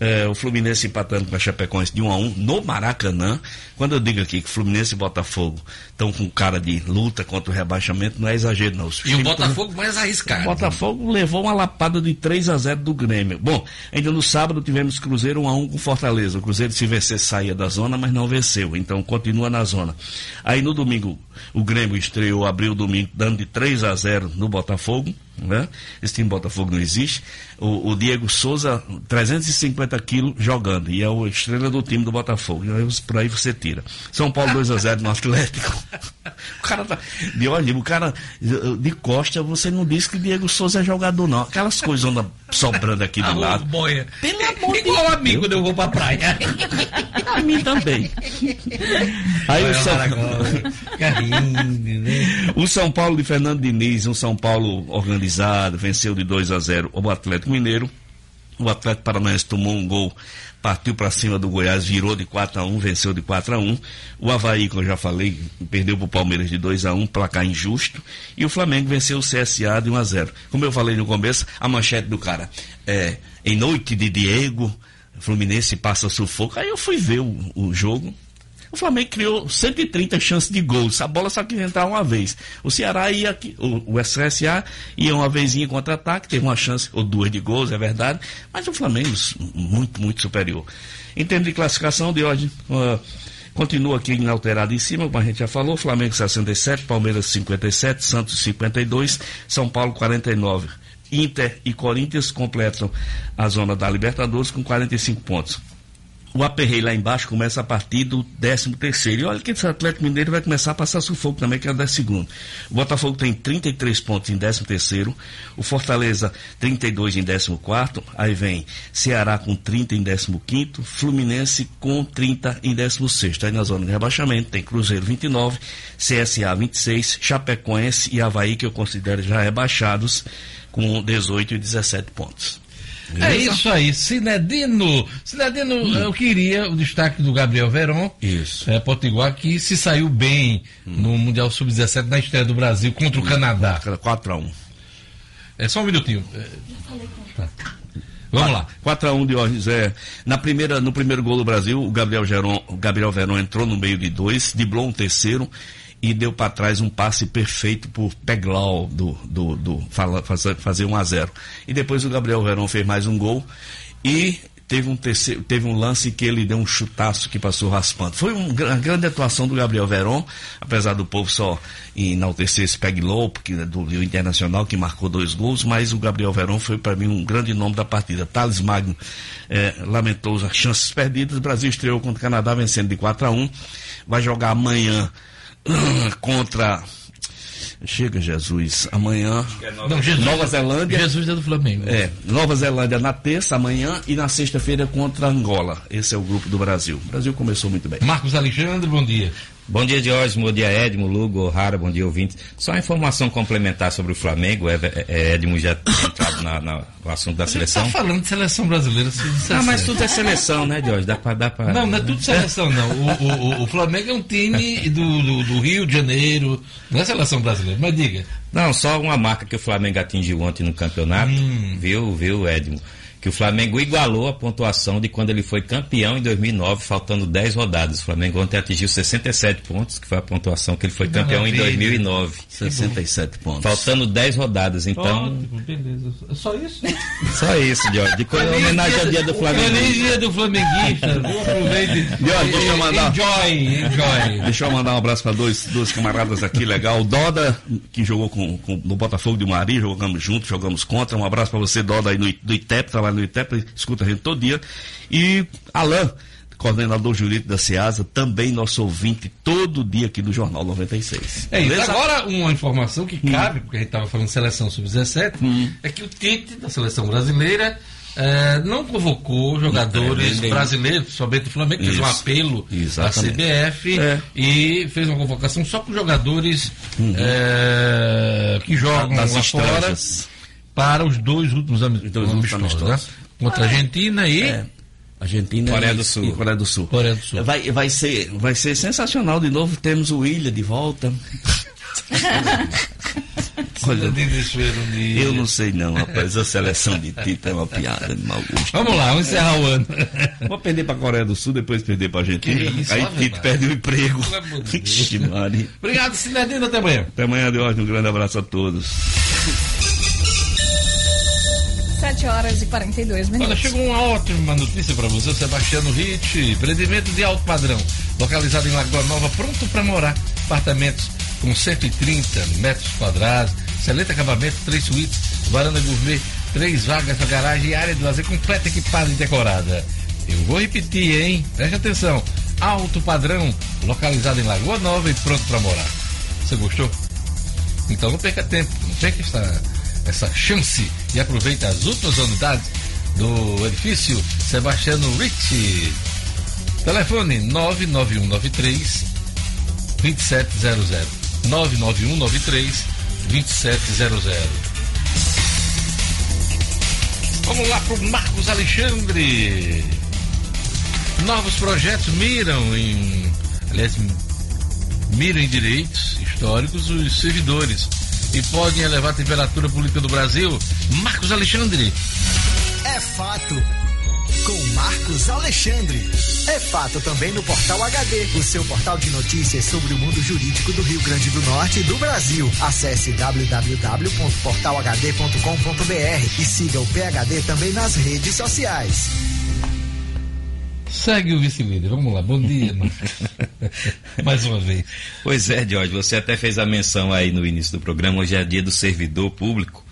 É, o Fluminense empatando com a Chapecoense de 1 a 1 no Maracanã. Quando eu digo aqui que Fluminense e Botafogo estão com cara de luta contra o rebaixamento, não é exagero, não. Os E o Botafogo mais o arriscado. Botafogo levou uma lapada de 3 a 0 do Grêmio. Bom, ainda no sábado tivemos Cruzeiro 1 a 1 com Fortaleza. O Cruzeiro se vencesse saía da zona, mas não venceu, então continua na zona. Aí no domingo o Grêmio estreou, abriu o domingo dando de 3 a 0 no Botafogo, né? Esse time Botafogo não existe. O, o Diego Souza 350 quilos jogando e é o estrela do time do Botafogo. E aí, por aí você tira. São Paulo 2 a 0 no Atlético. O cara tá. De olha, o cara de costa, você não disse que Diego Souza é jogador, não. Aquelas coisas andam sobrando aqui do Arroz, lado. boia. Pelo amor de Igual Deus. amigo quando eu vou pra praia. A mim também. Aí o São, Carrinho, né? o São Paulo de Fernando Diniz, um São Paulo organizado, venceu de 2 a 0 o Atlético Mineiro. O Atlético Paranaense tomou um gol, partiu para cima do Goiás, virou de 4 a 1 venceu de 4 a 1 O Havaí, como eu já falei, perdeu para o Palmeiras de 2 a 1 placar injusto. E o Flamengo venceu o CSA de 1 a 0 Como eu falei no começo, a manchete do cara é em noite de Diego, Fluminense passa sufoco. Aí eu fui ver o, o jogo. O Flamengo criou 130 chances de gols. A bola só queria entrar uma vez. O Ceará ia o, SSA ia uma vezinha contra-ataque, teve uma chance ou duas de gols, é verdade. Mas o Flamengo muito, muito superior. Em termos de classificação de hoje, uh, continua aqui inalterado em cima, como a gente já falou, Flamengo 67, Palmeiras 57, Santos 52, São Paulo 49. Inter e Corinthians completam a zona da Libertadores com 45 pontos. O aperreio lá embaixo começa a partir do 13 terceiro. E olha que esse Atlético Mineiro vai começar a passar sufoco também, que é o 10 segundo. O Botafogo tem 33 pontos em 13 terceiro. O Fortaleza 32 em 14 quarto. Aí vem Ceará com 30 em 15 quinto. Fluminense com 30 em 16 sexto. Aí na zona de rebaixamento tem Cruzeiro 29, CSA 26, Chapecoense e Havaí, que eu considero já rebaixados, com 18 e 17 pontos. É isso aí, Cinedino. Cinedino, eu queria o destaque do Gabriel Veron, Isso. é, Potiguar, que se saiu bem no Mundial Sub-17 na estreia do Brasil contra o Canadá. 4 a 1 É só um minutinho. É, tá. Vamos lá. 4 a 1 de hoje, é, na primeira, no primeiro gol do Brasil, o Gabriel, Geron, o Gabriel Verón entrou no meio de dois, driblou um terceiro e deu para trás um passe perfeito por Peglau do, do, do fazer, fazer 1 a 0 E depois o Gabriel Verón fez mais um gol e teve um, terceiro, teve um lance que ele deu um chutaço que passou raspando. Foi um uma grande atuação do Gabriel Verón, apesar do povo só enaltecer esse Peglau, porque é do Rio Internacional, que marcou dois gols, mas o Gabriel Verón foi para mim um grande nome da partida. Thales Magno eh, lamentou as chances perdidas. O Brasil estreou contra o Canadá vencendo de 4 a 1 Vai jogar amanhã contra. Chega, Jesus. Amanhã. Não, Jesus, Nova Zelândia. Jesus é do Flamengo. É, Nova Zelândia na terça, amanhã, e na sexta-feira contra Angola. Esse é o grupo do Brasil. O Brasil começou muito bem. Marcos Alexandre, bom dia. Bom dia, Jorge. Bom dia, Edmo, Lugo, O'Hara. Bom dia, ouvintes. Só uma informação complementar sobre o Flamengo. É, é, Edmo já tem entrado na, na, no assunto da seleção. Tá falando de seleção brasileira. Ah, mas tudo é seleção, né, Jorge? Dá pra, dá pra... Não, não é tudo seleção, não. O, o, o Flamengo é um time do, do, do, Rio de Janeiro, não é seleção brasileira. Mas diga. Não, só uma marca que o Flamengo atingiu ontem no campeonato. Hum. Viu, viu, Edmo? Que o Flamengo igualou a pontuação de quando ele foi campeão em 2009, faltando 10 rodadas. O Flamengo ontem atingiu 67 pontos, que foi a pontuação que ele foi campeão em 2009. 67 pontos. Faltando 10 rodadas, então... Ótimo, beleza. Só isso? Só isso, Jorge. De homenagem ao dia do Flamengo. Feliz dia do flamenguista. Aproveite. Jorge, deixa eu mandar... Enjoy, enjoy. Deixa eu mandar um abraço para dois, dois camaradas aqui, legal. O Doda, que jogou com, com, no Botafogo de Maria, jogamos juntos, jogamos contra. Um abraço para você, Doda, aí no, do ITEP, trabalha no ITEP, escuta a gente todo dia. E Alain, coordenador jurídico da SEASA, também nosso ouvinte todo dia aqui do Jornal 96. É isso. Agora, uma informação que cabe, hum. porque a gente estava falando seleção sub-17, hum. é que o Tite, da seleção brasileira, é, não convocou jogadores não, brasileiros, somente o Flamengo, fez um apelo Exatamente. à CBF é. e fez uma convocação só com jogadores uhum. é, que jogam das lá fora para os dois últimos amistosos, né? Contra a Argentina e. É. Argentina Coreia do Sul. e Coreia do Sul. Coreia do Sul. Vai, vai, ser, vai ser sensacional de novo. Temos o William de volta. Olha, eu não sei não, rapaz. A seleção de Tito é uma piada de mau gosto. Vamos lá, vamos encerrar o ano. Vou perder para a Coreia do Sul, depois perder para a Argentina. Isso, Aí Tito perde o emprego. Obrigado, Sinedino. Até amanhã. Até amanhã, Deus. Um grande abraço a todos. 7 horas e 42 minutos. Olha, chegou uma ótima notícia para você, Sebastiano Ritt. Empreendimento de alto padrão, localizado em Lagoa Nova, pronto para morar. Apartamentos com 130 metros quadrados, excelente acabamento, três suítes, varanda gourmet, três vagas na garagem e área de lazer completa, equipada e decorada. Eu vou repetir, hein? Preste atenção. Alto padrão, localizado em Lagoa Nova e pronto para morar. Você gostou? Então não perca tempo, não perca essa, essa chance e aproveite as outras unidades do edifício Sebastiano Ricci. Telefone 99193 2700. 99193 2700. Vamos lá para o Marcos Alexandre. Novos projetos miram em. Aliás, miram em direitos históricos os servidores e podem elevar a temperatura política do Brasil. Marcos Alexandre. É fato com Marcos Alexandre. É fato também no Portal HD, o seu portal de notícias sobre o mundo jurídico do Rio Grande do Norte e do Brasil. Acesse www.portalhd.com.br e siga o PHD também nas redes sociais. Segue o vice-líder. Vamos lá. Bom dia, Mais uma vez. Pois é, Jorge, você até fez a menção aí no início do programa. Hoje é dia do servidor público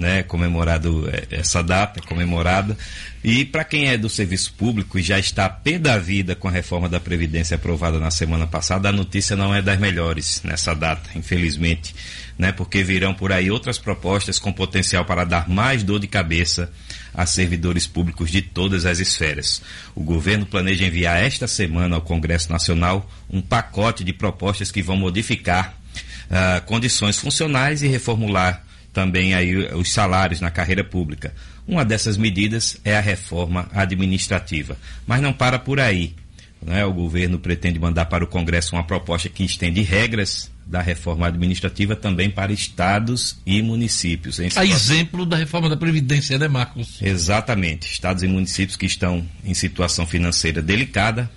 né, comemorado é, essa data, comemorada. E para quem é do serviço público e já está pé da vida com a reforma da Previdência aprovada na semana passada, a notícia não é das melhores nessa data, infelizmente, né, porque virão por aí outras propostas com potencial para dar mais dor de cabeça a servidores públicos de todas as esferas. O governo planeja enviar esta semana ao Congresso Nacional um pacote de propostas que vão modificar uh, condições funcionais e reformular também aí os salários na carreira pública. Uma dessas medidas é a reforma administrativa. Mas não para por aí. Né? O governo pretende mandar para o Congresso uma proposta que estende regras da reforma administrativa também para estados e municípios. A exemplo da reforma da Previdência, né, Marcos? Exatamente. Estados e municípios que estão em situação financeira delicada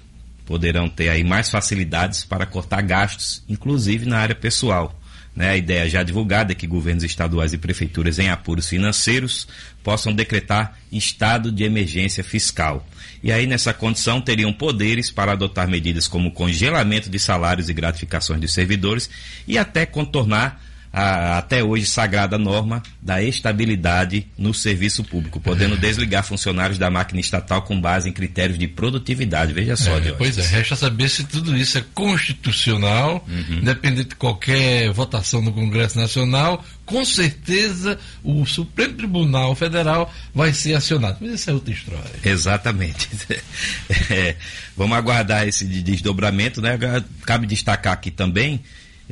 poderão ter aí mais facilidades para cortar gastos, inclusive na área pessoal. Né, a ideia já divulgada é que governos estaduais e prefeituras em apuros financeiros possam decretar estado de emergência fiscal. E aí, nessa condição, teriam poderes para adotar medidas como congelamento de salários e gratificações dos servidores e até contornar a até hoje sagrada norma da estabilidade no serviço público, podendo desligar funcionários da máquina estatal com base em critérios de produtividade. Veja só, É, pois é, resta saber se tudo isso é constitucional, independente de qualquer votação no Congresso Nacional, com certeza o Supremo Tribunal Federal vai ser acionado. Mas isso é outra história. Exatamente. É, vamos aguardar esse de- desdobramento, né? Cabe destacar aqui também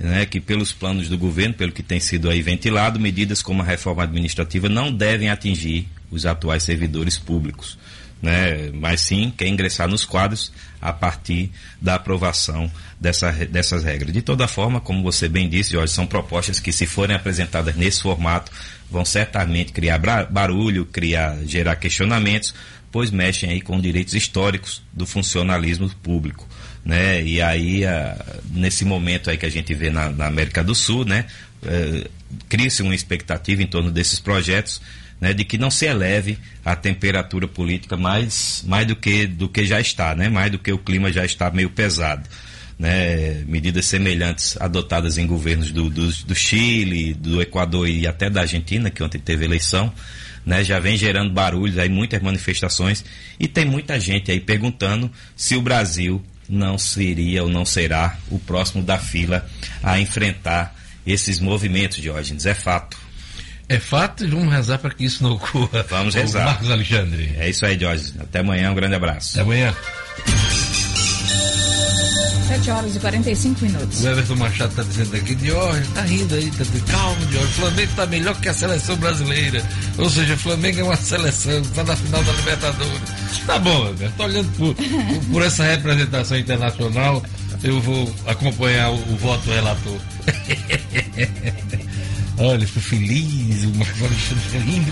né, que pelos planos do governo, pelo que tem sido aí ventilado, medidas como a reforma administrativa não devem atingir os atuais servidores públicos. Né, mas sim quer ingressar nos quadros a partir da aprovação dessa, dessas regras. De toda forma, como você bem disse, Jorge, são propostas que, se forem apresentadas nesse formato, vão certamente criar barulho, criar, gerar questionamentos, pois mexem aí com direitos históricos do funcionalismo público. Né? E aí, ah, nesse momento aí que a gente vê na, na América do Sul, né? eh, cria-se uma expectativa em torno desses projetos né, de que não se eleve a temperatura política mais, mais do, que, do que já está, né, mais do que o clima já está meio pesado. Né, medidas semelhantes adotadas em governos do, do, do Chile, do Equador e até da Argentina, que ontem teve eleição, né, já vem gerando barulhos, aí muitas manifestações, e tem muita gente aí perguntando se o Brasil não seria ou não será o próximo da fila a enfrentar esses movimentos, Diógenes. É fato. É fato e vamos rezar para que isso não ocorra. Vamos rezar. Marcos Alexandre. É isso aí, Diógenes. Até amanhã, um grande abraço. Até amanhã. 7 horas e 45 minutos. O Everton Machado está dizendo aqui, Diógenes, tá rindo aí, tá dizendo, calma, Diógenes, o Flamengo tá melhor que a seleção brasileira. Ou seja, o Flamengo é uma seleção, está na final da Libertadores. Tá bom, Everton, olhando por, por, essa representação internacional, eu vou acompanhar o, o voto relator. Olha, estou feliz, Alexandre fica lindo.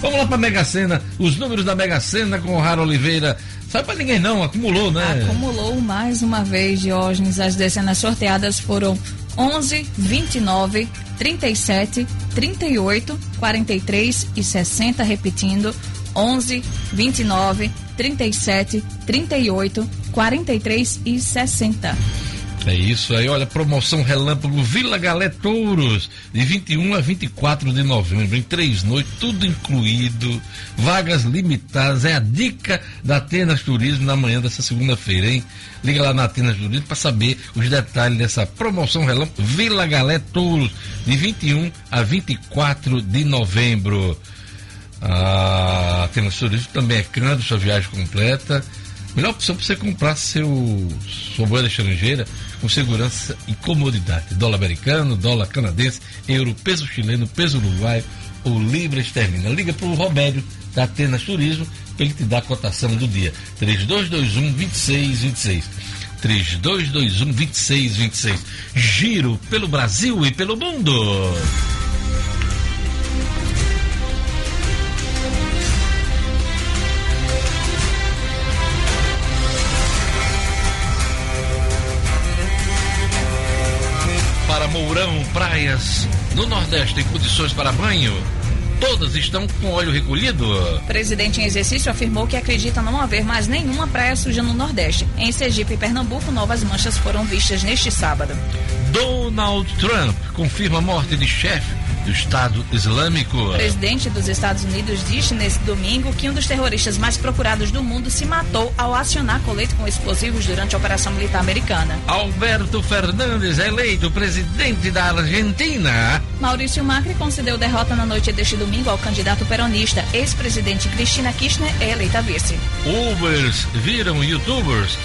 Vamos lá para a Mega Sena, os números da Mega Sena com o Raro Oliveira. Sabe para ninguém não, acumulou, né? Acumulou mais uma vez, Diógenes. As dezenas sorteadas foram 11, 29, 37, 38, 43 e 60. Repetindo: 11, 29, 37, 38, 43 e 60. É isso aí, olha, promoção Relâmpago Vila Galé Touros, de 21 a 24 de novembro, em três noites, tudo incluído, vagas limitadas, é a dica da Atenas Turismo na manhã dessa segunda-feira, hein? Liga lá na Atenas Turismo para saber os detalhes dessa promoção Relâmpago Vila Galé Touros, de 21 a 24 de novembro. A Atenas Turismo também é cando, sua viagem completa. Melhor opção para você comprar seu, sua moeda estrangeira com segurança e comodidade. Dólar americano, dólar canadense, euro, peso chileno, peso uruguaio ou libra esterlina. Liga para o Robério da Atenas Turismo para ele te dar a cotação do dia. 3221 2626. 3221 2626. Giro pelo Brasil e pelo mundo. Mourão, praias no Nordeste em condições para banho. Todas estão com óleo recolhido. O presidente em exercício afirmou que acredita não haver mais nenhuma praia suja no Nordeste. Em Sergipe e Pernambuco, novas manchas foram vistas neste sábado. Donald Trump confirma a morte de chefe do Estado Islâmico. O presidente dos Estados Unidos disse nesse domingo que um dos terroristas mais procurados do mundo se matou ao acionar colete com explosivos durante a operação militar americana. Alberto Fernandes é eleito presidente da Argentina. Maurício Macri concedeu derrota na noite deste domingo ao candidato peronista. Ex-presidente Cristina Kirchner é eleita vice. Ubers viram youtubers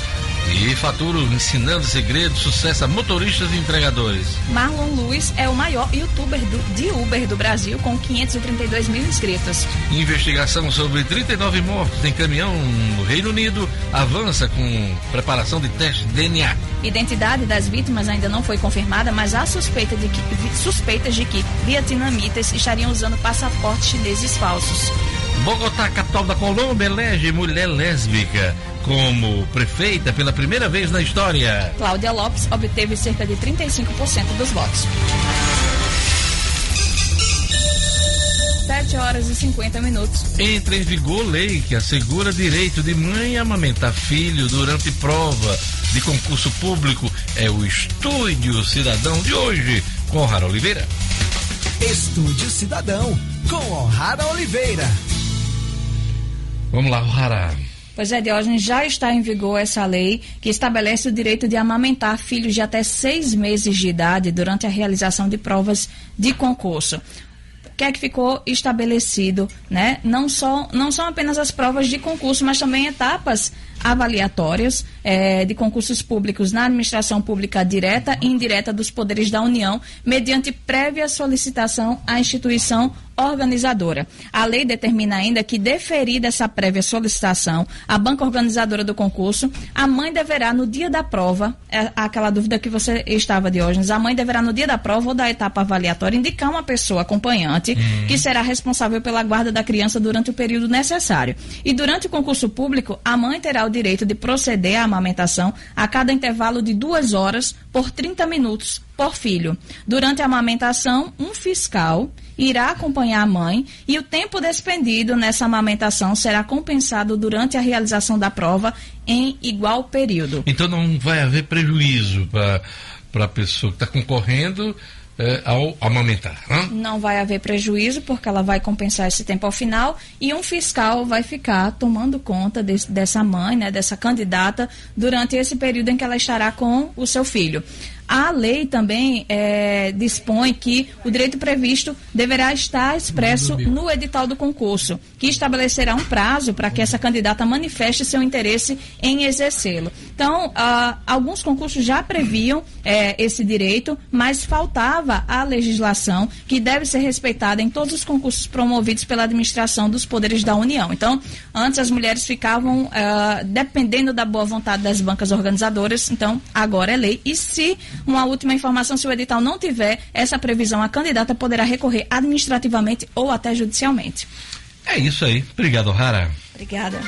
e faturam ensinando segredos, sucesso a motoristas e entregadores. Marlon Lewis é o maior youtuber do- de Uber do Brasil, com 532 mil inscritos. Investigação sobre 39 mortos em caminhão no Reino Unido avança com preparação de teste de DNA. Identidade das vítimas ainda não foi confirmada, mas há suspeita de que, suspeitas de que vietnamitas estariam usando passaportes chineses falsos. Bogotá, capital da Colômbia, elege mulher lésbica como prefeita pela primeira vez na história. Cláudia Lopes obteve cerca de 35% dos votos. 7 horas e 50 minutos. Entra em vigor lei que assegura direito de mãe a amamentar filho durante prova de concurso público. É o Estúdio Cidadão de hoje, com O'Hara Oliveira. Estúdio Cidadão, com O'Hara Oliveira. Vamos lá, O'Hara. Pois é, Diógenes, já está em vigor essa lei que estabelece o direito de amamentar filhos de até seis meses de idade durante a realização de provas de concurso. Que é que ficou estabelecido, né? Não, só, não são apenas as provas de concurso, mas também etapas avaliatórias eh, de concursos públicos na administração pública direta e indireta dos poderes da União, mediante prévia solicitação à instituição organizadora. A lei determina ainda que, deferida essa prévia solicitação à banca organizadora do concurso, a mãe deverá, no dia da prova, é aquela dúvida que você estava, Diógenes, a mãe deverá, no dia da prova ou da etapa avaliatória, indicar uma pessoa acompanhante que será responsável pela guarda da criança durante o período necessário. E durante o concurso público, a mãe terá o direito de proceder à amamentação a cada intervalo de duas horas por 30 minutos por filho. Durante a amamentação, um fiscal irá acompanhar a mãe e o tempo despendido nessa amamentação será compensado durante a realização da prova em igual período. Então não vai haver prejuízo para a pessoa que está concorrendo eh, ao amamentar. Né? Não vai haver prejuízo, porque ela vai compensar esse tempo ao final e um fiscal vai ficar tomando conta desse- dessa mãe, né, dessa candidata, durante esse período em que ela estará com o seu filho. A lei também eh, dispõe que o direito previsto deverá estar expresso no edital do concurso, que estabelecerá um prazo para que essa candidata manifeste seu interesse em exercê-lo. Então, ah, alguns concursos já previam eh, esse direito, mas faltava a legislação que deve ser respeitada em todos os concursos promovidos pela administração dos poderes da União. Então, antes as mulheres ficavam ah, dependendo da boa vontade das bancas organizadoras, então agora é lei. E se uma última informação, se o edital não tiver essa previsão, a candidata poderá recorrer administrativamente ou até judicialmente. É isso aí. Obrigado, Rara. Obrigada.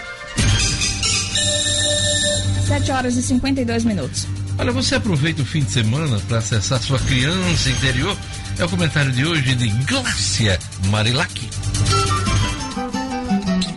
7 horas e 52 minutos. Olha, você aproveita o fim de semana para acessar sua criança interior? É o comentário de hoje de Glácia Marilac.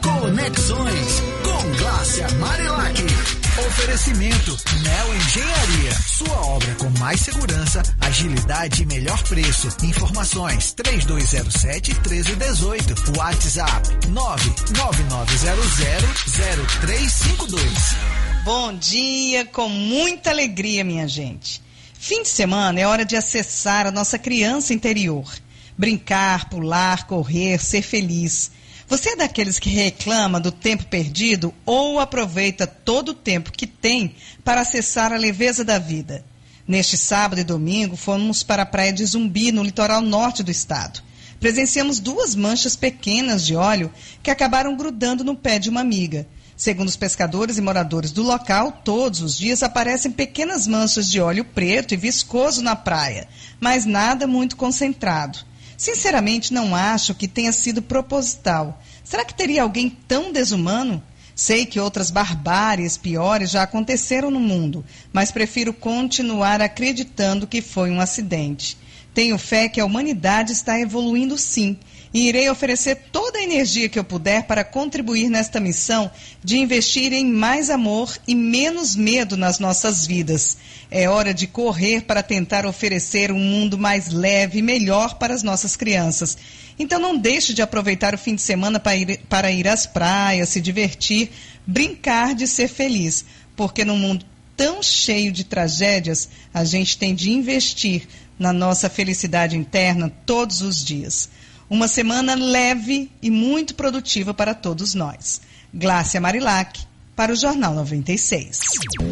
Conexões com Glácia Marilac. Oferecimento Neo Engenharia. Sua obra com mais segurança, agilidade e melhor preço. Informações 3207-1318. WhatsApp 999000352. Bom dia, com muita alegria, minha gente. Fim de semana é hora de acessar a nossa criança interior. Brincar, pular, correr, ser feliz. Você é daqueles que reclama do tempo perdido ou aproveita todo o tempo que tem para acessar a leveza da vida? Neste sábado e domingo, fomos para a praia de Zumbi, no litoral norte do estado. Presenciamos duas manchas pequenas de óleo que acabaram grudando no pé de uma amiga. Segundo os pescadores e moradores do local, todos os dias aparecem pequenas manchas de óleo preto e viscoso na praia, mas nada muito concentrado. Sinceramente, não acho que tenha sido proposital. Será que teria alguém tão desumano? Sei que outras barbáries piores já aconteceram no mundo, mas prefiro continuar acreditando que foi um acidente. Tenho fé que a humanidade está evoluindo sim e irei oferecer toda a energia que eu puder para contribuir nesta missão de investir em mais amor e menos medo nas nossas vidas. É hora de correr para tentar oferecer um mundo mais leve e melhor para as nossas crianças. Então não deixe de aproveitar o fim de semana para ir, para ir às praias, se divertir, brincar de ser feliz, porque num mundo tão cheio de tragédias, a gente tem de investir na nossa felicidade interna todos os dias. Uma semana leve e muito produtiva para todos nós. Glácia Marilac, para o Jornal 96.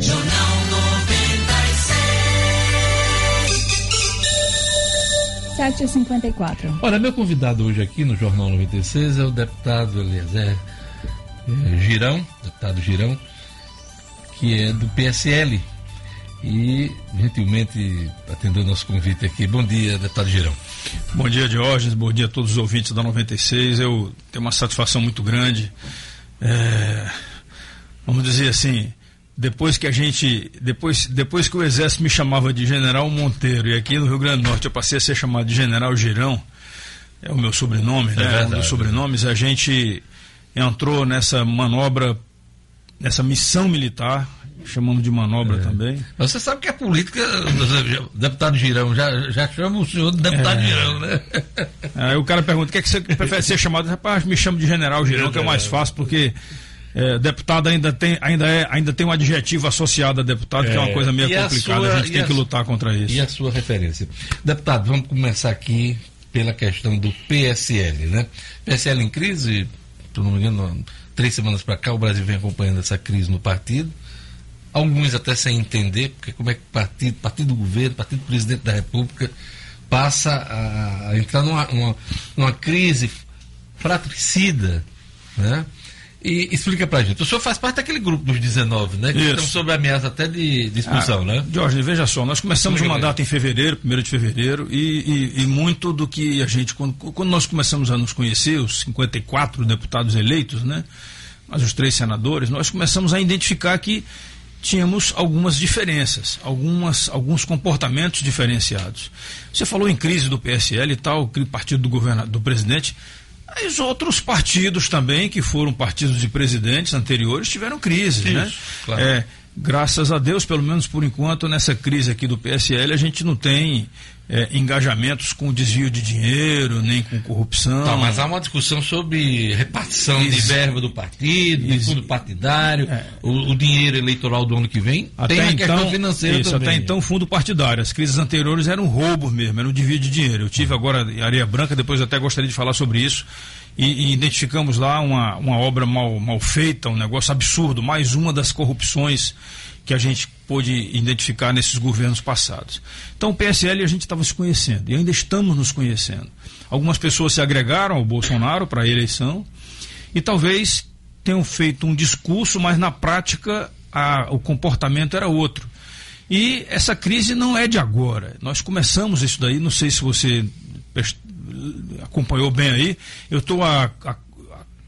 Jornal 7 e 54 Olha, meu convidado hoje aqui no Jornal 96 é o deputado Eliezer eh, Girão, deputado Girão, que é do PSL. E gentilmente atendeu nosso convite aqui. Bom dia, deputado Girão. Bom dia, Diógenes. Bom dia a todos os ouvintes da 96. Eu tenho uma satisfação muito grande. É, vamos dizer assim, depois que a gente, depois, depois que o Exército me chamava de General Monteiro e aqui no Rio Grande do Norte eu passei a ser chamado de General Girão, é o meu sobrenome, né? verdade. um dos sobrenomes, a gente entrou nessa manobra, nessa missão militar chamamos de manobra também. Mas você sabe que a política, deputado Girão, já, já chama o senhor de deputado É. Girão, né? Aí o cara pergunta: o que, é que você prefere ser chamado? Rapaz, me chamo de General Girão, que é mais fácil, porque é, deputado ainda tem, ainda, é, ainda tem um adjetivo associado a deputado, que é uma É. coisa meio E a complicada. sua- a gente tem a que lutar contra isso. E a sua referência. Deputado, vamos começar aqui pela questão do PSL, né? PSL em crise, se eu não me engano, três semanas para cá o Brasil vem acompanhando essa crise no partido. Alguns até sem entender, porque como é que partido, partido do governo, partido do presidente da República passa a, entrar numa, numa, numa crise fratricida, né? E explica pra gente. O senhor faz parte daquele grupo dos 19, né? Que Isso. estão sob ameaça até de, de expulsão, Ah, né? Jorge, veja só, nós começamos Explica mandato em fevereiro, 1 de fevereiro, e, e- e muito do que a gente, quando, quando nós começamos a nos conhecer, os 54 deputados eleitos, né? Mas os três senadores, nós começamos a identificar que tínhamos algumas diferenças, algumas, alguns comportamentos diferenciados. Você falou em crise do PSL e tal, partido do governo, do presidente. Os outros partidos também, que foram partidos de presidentes anteriores, tiveram crise, né? claro. É, graças a Deus, pelo menos por enquanto, nessa crise aqui do PSL, a gente não tem é, engajamentos com desvio de dinheiro, nem com corrupção. Tá, mas há uma discussão sobre repartição de Isso. verba do partido, de Isso. fundo partidário, o, o dinheiro eleitoral do ano que vem. Até tem a então, questão financeira isso, também. até então fundo partidário. As crises anteriores eram roubos mesmo, era um desvio de dinheiro. Eu tive agora Areia Branca, depois até gostaria de falar sobre isso. E, e identificamos lá uma, uma obra mal, mal feita, um negócio absurdo, mais uma das corrupções que a gente pôde identificar nesses governos passados. Então o PSL a gente estava se conhecendo e ainda estamos nos conhecendo. Algumas pessoas se agregaram ao Bolsonaro para a eleição e talvez tenham feito um discurso, mas na prática a- o comportamento era outro. E essa crise não é de agora. Nós começamos isso daí, não sei se você acompanhou bem aí. Eu estou há, há-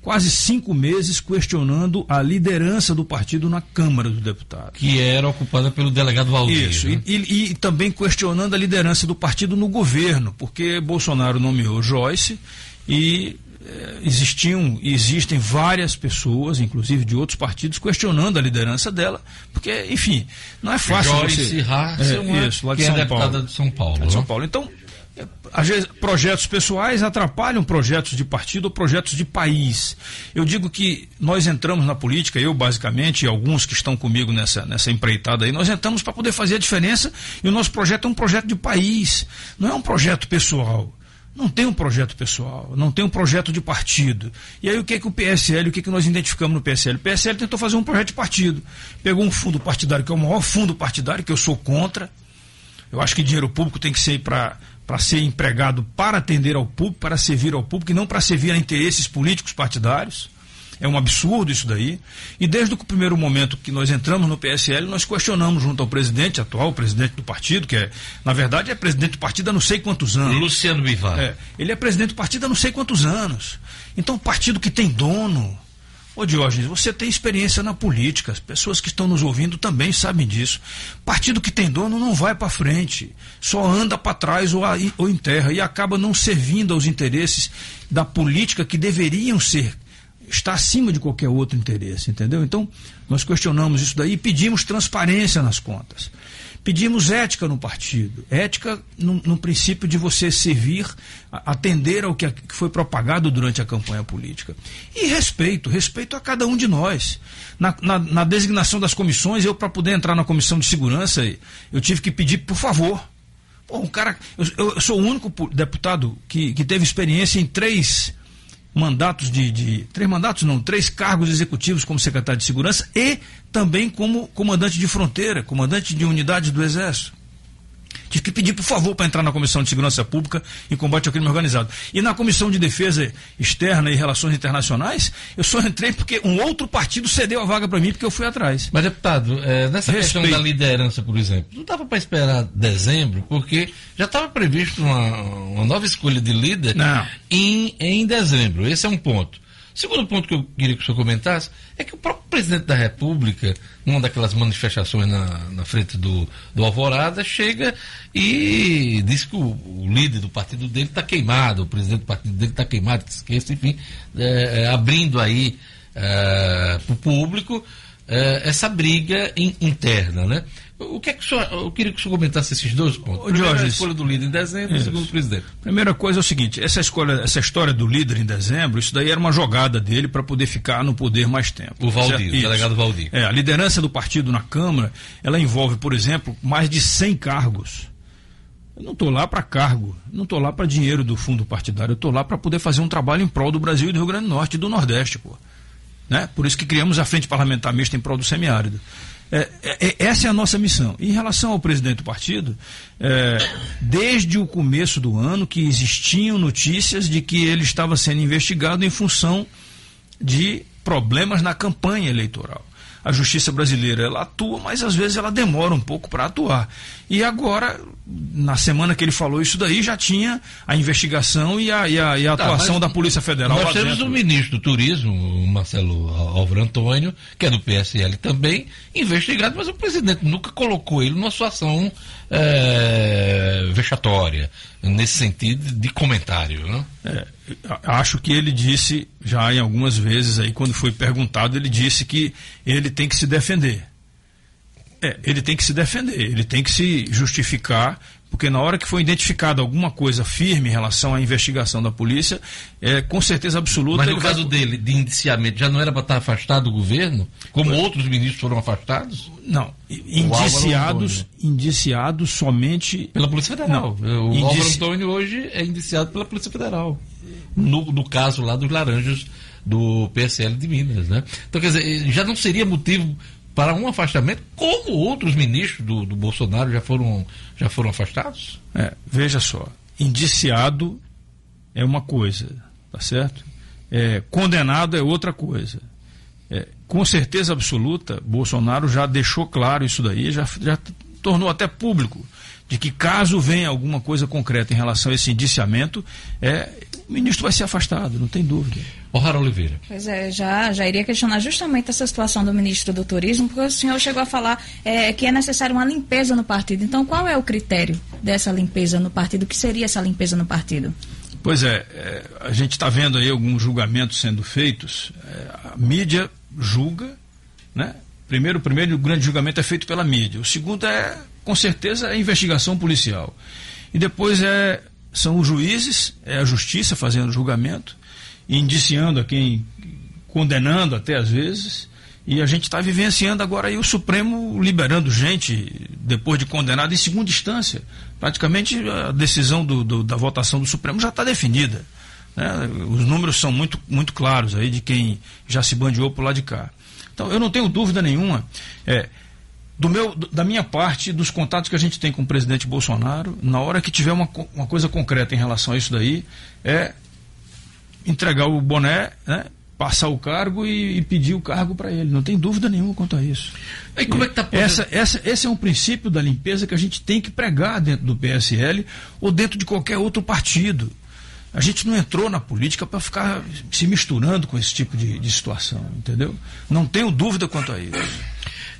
quase cinco meses questionando a liderança do partido na Câmara dos Deputados. Que era ocupada pelo delegado Valdir. Isso, né? e, e- e também questionando a liderança do partido no governo, porque Bolsonaro nomeou Joyce e eh, existiam e existem várias pessoas, inclusive de outros partidos, questionando a liderança dela, porque, enfim, não é fácil Joyce você... Hasselmann, É, isso, lá de que é São deputada Paulo. de São Paulo. É de São né? Paulo. Então, é, projetos pessoais atrapalham projetos de partido ou projetos de país. Eu digo que nós entramos na política, eu basicamente, e alguns que estão comigo nessa, nessa empreitada aí, nós entramos para poder fazer a diferença e o nosso projeto é um projeto de país, não é um projeto pessoal. Não tem um projeto pessoal, não tem um projeto de partido. E aí o que é que o PSL, o que é que nós identificamos no PSL? O PSL tentou fazer um projeto de partido. Pegou um fundo partidário, que é o maior fundo partidário, que eu sou contra, eu acho que dinheiro público tem que ser para ser empregado para atender ao público, para servir ao público e não para servir a interesses políticos partidários. É um absurdo isso daí. E desde o primeiro momento que nós entramos no PSL, nós questionamos junto ao presidente atual, o presidente do partido, que é, na verdade, é presidente do partido há não sei quantos anos. Luciano Bivar. É, ele é presidente do partido há não sei quantos anos. Então, partido que tem dono. Ô Diógenes, você tem experiência na política, as pessoas que estão nos ouvindo também sabem disso. Partido que tem dono não vai para frente, só anda para trás ou, aí- ou enterra e acaba não servindo aos interesses da política que deveriam ser, está acima de qualquer outro interesse, entendeu? Então, nós questionamos isso daí e pedimos transparência nas contas. Pedimos ética no partido. Ética no, no princípio de você servir, atender ao que, que foi propagado durante a campanha política. E respeito, respeito a cada um de nós. Na, na- na designação das comissões, eu, para poder entrar na comissão de segurança, eu tive que pedir, por favor. Pô, um cara. Eu, eu sou o único pu- deputado que, que teve experiência em três mandatos de, de- Três mandatos, não, três cargos executivos como secretário de segurança e também como comandante de fronteira, comandante de unidade do Exército. Tive que pedir, por favor, para entrar na Comissão de Segurança Pública e Combate ao Crime Organizado. E na Comissão de Defesa Externa e Relações Internacionais, eu só entrei porque um outro partido cedeu a vaga para mim porque eu fui atrás. Mas, deputado, eh, nessa questão Respeito. da liderança, por exemplo, não dava para esperar dezembro, porque já estava previsto uma, uma nova escolha de líder Não. Em, em dezembro. Esse é um ponto. Segundo ponto que eu queria que o senhor comentasse é que o próprio presidente da República, numa daquelas manifestações na, na frente do, do Alvorada, chega e diz que o, o líder do partido dele está queimado, o presidente do partido dele está queimado, que esqueça, enfim, eh, eh, abrindo aí para o público eh, essa briga in- interna, né? O que é que o senhor, eu queria que o senhor comentasse esses dois pontos. Primeiro, Jorge, a escolha do líder em dezembro, Isso. segundo o presidente. Primeira coisa é o seguinte, essa escolha, essa história do líder em dezembro, isso daí era uma jogada dele para poder ficar no poder mais tempo. O Valdir, o delegado Valdir. É, a liderança do partido na Câmara, ela envolve, por exemplo, mais de 100 cargos. Eu não estou lá para cargo, não estou lá para dinheiro do fundo partidário, eu estou lá para poder fazer um trabalho em prol do Brasil e do Rio Grande do Norte e do Nordeste, pô. Né? Por isso que criamos a Frente Parlamentar Mista em prol do semiárido. É, é, é, essa é a nossa missão. Em relação ao presidente do partido, é, desde o começo do ano que existiam notícias de que ele estava sendo investigado em função de problemas na campanha eleitoral. A justiça brasileira ela atua, mas às vezes ela demora um pouco para atuar. E agora, na semana que ele falou isso daí, já tinha a investigação e a, e a, e a Tá, atuação da Polícia Federal. Nós temos o ministro do Turismo, o Marcelo Álvaro Antônio, que é do PSL também, investigado, mas o presidente nunca colocou ele numa situação eh, vexatória, nesse sentido de comentário. Né? É, acho que ele disse já em algumas vezes aí, quando foi perguntado, ele disse que ele tem que se defender. É, ele tem que se defender, ele tem que se justificar, porque na hora que foi identificada alguma coisa firme em relação à investigação da polícia, é, com certeza absoluta. Mas no ele vai- caso dele, de indiciamento, já não era para estar afastado do governo, como outros ministros foram afastados? Não, Álvaro indiciados, indiciados somente Pela Polícia Federal. Não, o Álvaro indici- Antônio hoje é indiciado pela Polícia Federal. No, no caso lá dos laranjas do PSL de Minas, né? Então, quer dizer, já não seria motivo para um afastamento, como outros ministros do, do Bolsonaro já foram, já foram afastados? É, veja só, indiciado é uma coisa, tá certo? É, condenado é outra coisa. É, com certeza absoluta, Bolsonaro já deixou claro isso daí, já, já tornou até público, de que caso venha alguma coisa concreta em relação a esse indiciamento, é, o ministro vai ser afastado, não tem dúvida. O'Hara Oliveira. Pois é, já, já iria questionar justamente essa situação do ministro do Turismo, porque o senhor chegou a falar é, que é necessário uma limpeza no partido. Então, qual é o critério dessa limpeza no partido? O que seria essa limpeza no partido? Pois é, é, a gente está vendo aí alguns julgamentos sendo feitos. É, a mídia julga, né? Primeiro, o primeiro grande julgamento é feito pela mídia. O segundo é, com certeza, a investigação policial. E depois é, são os juízes, é a justiça fazendo o julgamento, indiciando a quem, condenando até às vezes. E a gente está vivenciando agora aí o Supremo liberando gente depois de condenado em segunda instância. Praticamente a decisão do- do- da votação do Supremo já está definida. né? Os números são muito, muito claros aí de quem já se bandeou por lá de cá. Então eu não tenho dúvida nenhuma. É, do meu, da minha parte, dos contatos que a gente tem com o presidente Bolsonaro, na hora que tiver uma, uma coisa concreta em relação a isso daí, é entregar o boné, né, passar o cargo e, e pedir o cargo para ele. Não tem dúvida nenhuma quanto a isso. E como é que tá podendo- essa, essa, esse é um princípio da limpeza que a gente tem que pregar dentro do PSL ou dentro de qualquer outro partido. A gente não entrou na política para ficar se misturando com esse tipo de, de situação, entendeu? Não tenho dúvida quanto a isso.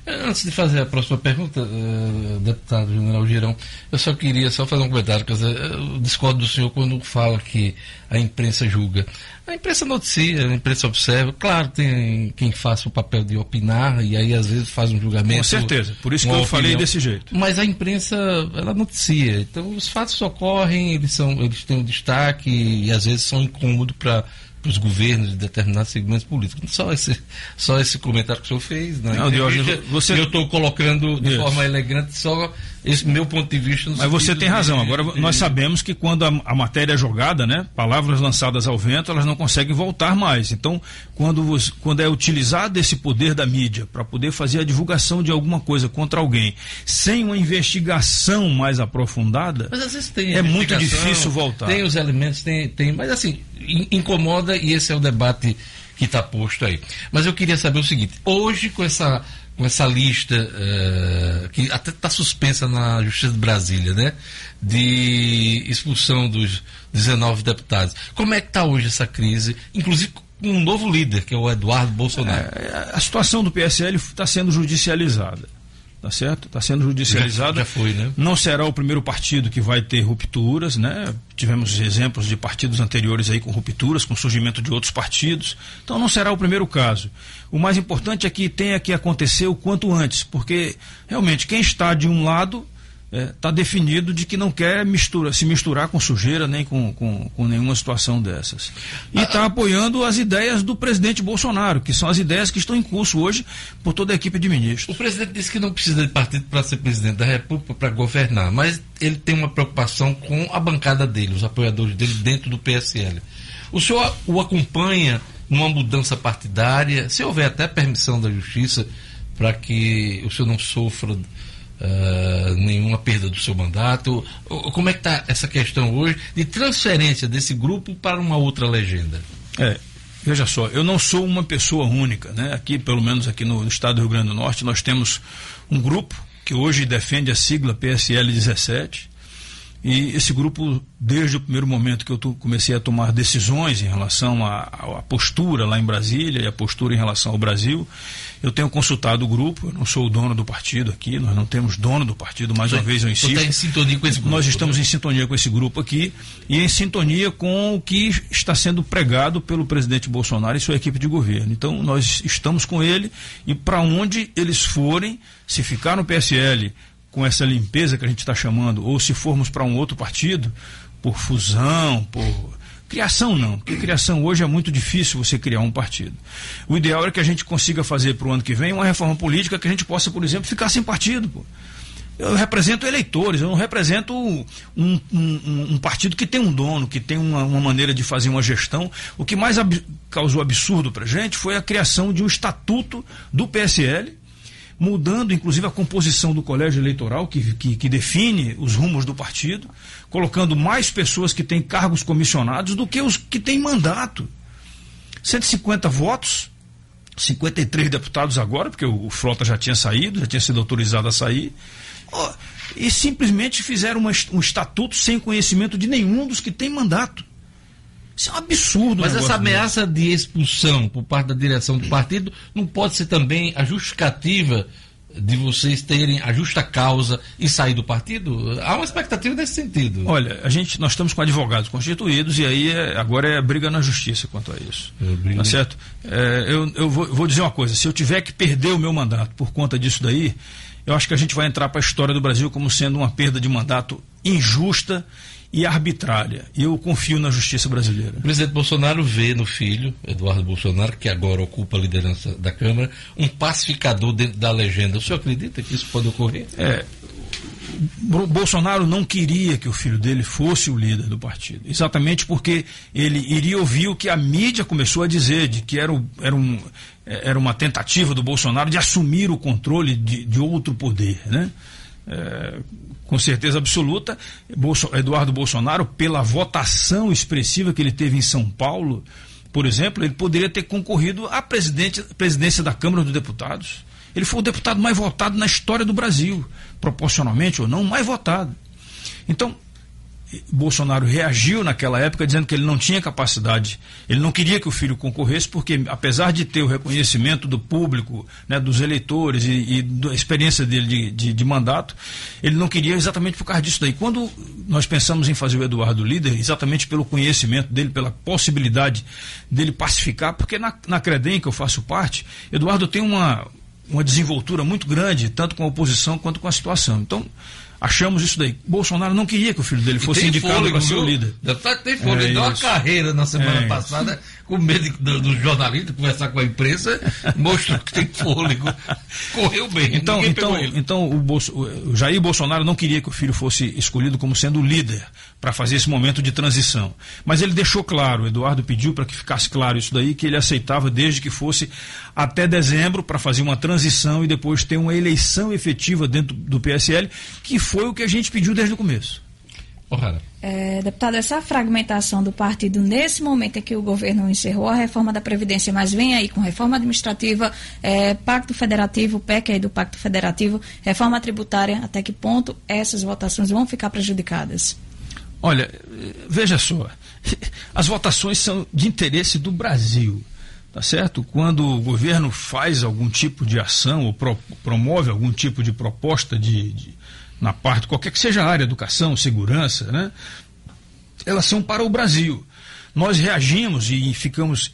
Antes de fazer a próxima pergunta, eh, deputado General Girão, eu só queria só fazer um comentário. Quer dizer, eu discordo do senhor quando fala que a imprensa julga. A imprensa noticia, a imprensa observa. Claro, tem quem faça o papel de opinar e aí às vezes faz um julgamento. Com certeza, por isso que eu falei opinião. desse jeito. Mas a imprensa, ela noticia. Então, os fatos ocorrem, eles, são, eles têm um destaque e às vezes são incômodos para os governos de determinados segmentos políticos. Só esse, só esse comentário que o senhor fez. Não, entrevista, Diógenes, você- Eu estou colocando de forma elegante só esse meu ponto de vista. Mas você tem razão. Agora, nós sabemos que quando a, a matéria é jogada, né, palavras lançadas ao vento, elas não conseguem voltar mais. Então, quando, você- quando é utilizado esse poder da mídia para poder fazer a divulgação de alguma coisa contra alguém, sem uma investigação mais aprofundada, Mas às vezes tem é muito difícil voltar. Tem os elementos, tem, tem mas assim, in- incomoda e esse é o debate que está posto aí. Mas eu queria saber o seguinte: hoje, com essa, com essa lista eh, que até está suspensa na Justiça de Brasília, né? De expulsão dos 19 deputados, como é que está hoje essa crise, inclusive com um novo líder, que é o Eduardo Bolsonaro? É, a situação do PSL está sendo judicializada. Tá certo? Está sendo judicializado. Já, já, foi, né? Não será o primeiro partido que vai ter rupturas, né? Tivemos exemplos de partidos anteriores aí com rupturas, com surgimento de outros partidos. Então não será o primeiro caso. O mais importante é que tenha que acontecer o quanto antes, porque realmente quem está de um lado está é, tá definido de que não quer mistura, se misturar com sujeira nem com, com, com nenhuma situação dessas. E está apoiando as ideias do presidente Bolsonaro, que são as ideias que estão em curso hoje por toda a equipe de ministros. O presidente disse que não precisa de partido para ser presidente da República, para governar, mas ele tem uma preocupação com a bancada dele, os apoiadores dele dentro do PSL. O senhor o acompanha numa mudança partidária, se houver até permissão da justiça para que o senhor não sofra Uh, nenhuma perda do seu mandato. Como é que está essa questão hoje de transferência desse grupo para uma outra legenda? É, veja só, eu não sou uma pessoa única, né? Aqui, pelo menos aqui no estado do Rio Grande do Norte, nós temos um grupo que hoje defende a sigla PSL 17. E esse grupo, desde o primeiro momento que eu comecei a tomar decisões em relação à postura lá em Brasília e a postura em relação ao Brasil, eu tenho consultado o grupo, eu não sou o dono do partido aqui, nós não temos dono do partido, mais uma vez eu insisto. Está em sintonia com esse grupo. Nós estamos né? em sintonia com esse grupo aqui e em sintonia com o que está sendo pregado pelo presidente Bolsonaro e sua equipe de governo. Então nós estamos com ele e para onde eles forem, se ficar no PSL com essa limpeza que a gente está chamando, ou se formos para um outro partido, por fusão, por Criação não, porque criação hoje é muito difícil você criar um partido. O ideal é que a gente consiga fazer para o ano que vem uma reforma política que a gente possa, por exemplo, ficar sem partido. Pô. Eu represento eleitores, eu não represento um, um, um, partido que tem um dono, que tem uma, uma, maneira de fazer uma gestão. O que mais ab causou absurdo para a gente foi a criação de um estatuto do PSL, mudando inclusive a composição do colégio eleitoral, que, que, que, define os rumos do partido, colocando mais pessoas que têm cargos comissionados do que os que têm mandato. 150 votos, 53 deputados agora, porque o, o Frota já tinha saído, já tinha sido autorizado a sair, e simplesmente fizeram uma, um estatuto sem conhecimento de nenhum dos que têm mandato. Isso é um absurdo. Mas essa ameaça de expulsão por parte da direção do partido não pode ser também a justificativa de vocês terem a justa causa e sair do partido? Há uma expectativa nesse sentido. Olha, a gente, nós estamos com advogados constituídos e aí é, agora é briga na justiça quanto a isso. Tá certo? É, eu eu vou, vou dizer uma coisa: se eu tiver que perder o meu mandato por conta disso daí, eu acho que a gente vai entrar para a história do Brasil como sendo uma perda de mandato injusta e arbitrária. Eu confio na justiça brasileira. O presidente Bolsonaro vê no filho, Eduardo Bolsonaro, que agora ocupa a liderança da Câmara, um pacificador dentro da legenda. O senhor acredita que isso pode ocorrer? É. Bolsonaro não queria que o filho dele fosse o líder do partido, exatamente porque ele iria ouvir o que a mídia começou a dizer, de que era, o, era, um, era uma tentativa do Bolsonaro de assumir o controle de, de outro poder. Né? É, com certeza absoluta, Eduardo Bolsonaro, pela votação expressiva que ele teve em São Paulo, por exemplo, ele poderia ter concorrido à presidência da Câmara dos Deputados. Ele foi o deputado mais votado na história do Brasil, proporcionalmente ou não, mais votado. Então, Bolsonaro reagiu naquela época dizendo que ele não tinha capacidade, ele não queria que o filho concorresse, porque apesar de ter o reconhecimento do público, né, dos eleitores e, e da experiência dele de, de, de, mandato, ele não queria exatamente por causa disso daí. Quando nós pensamos em fazer o Eduardo líder, exatamente pelo conhecimento dele, pela possibilidade dele pacificar, porque na, na Credem, que eu faço parte, Eduardo tem uma, uma desenvoltura muito grande, tanto com a oposição quanto com a situação. Então, achamos isso daí. Bolsonaro não queria que o filho dele fosse indicado para ser o líder. Deputado tem fôlego. É ele deu uma carreira na semana é passada, com medo dos do jornalistas conversar com a imprensa, mostrou que tem fôlego. Correu bem. Então, então, então o, Bolso, o Jair Bolsonaro não queria que o filho fosse escolhido como sendo o líder para fazer esse momento de transição. Mas ele deixou claro, o Eduardo pediu para que ficasse claro isso daí, que ele aceitava desde que fosse até dezembro para fazer uma transição e depois ter uma eleição efetiva dentro do PSL, que foi o que a gente pediu desde o começo. É, deputado, essa fragmentação do partido nesse momento em que o governo encerrou a reforma da Previdência, mas vem aí com reforma administrativa, é, Pacto Federativo, PEC aí do Pacto Federativo, reforma tributária, até que ponto essas votações vão ficar prejudicadas? Olha, veja só, as votações são de interesse do Brasil tá certo? Quando o governo faz algum tipo de ação ou pro, promove algum tipo de proposta de, de, na parte, qualquer que seja a área, educação, segurança, né? Elas são para o Brasil. Nós reagimos e ficamos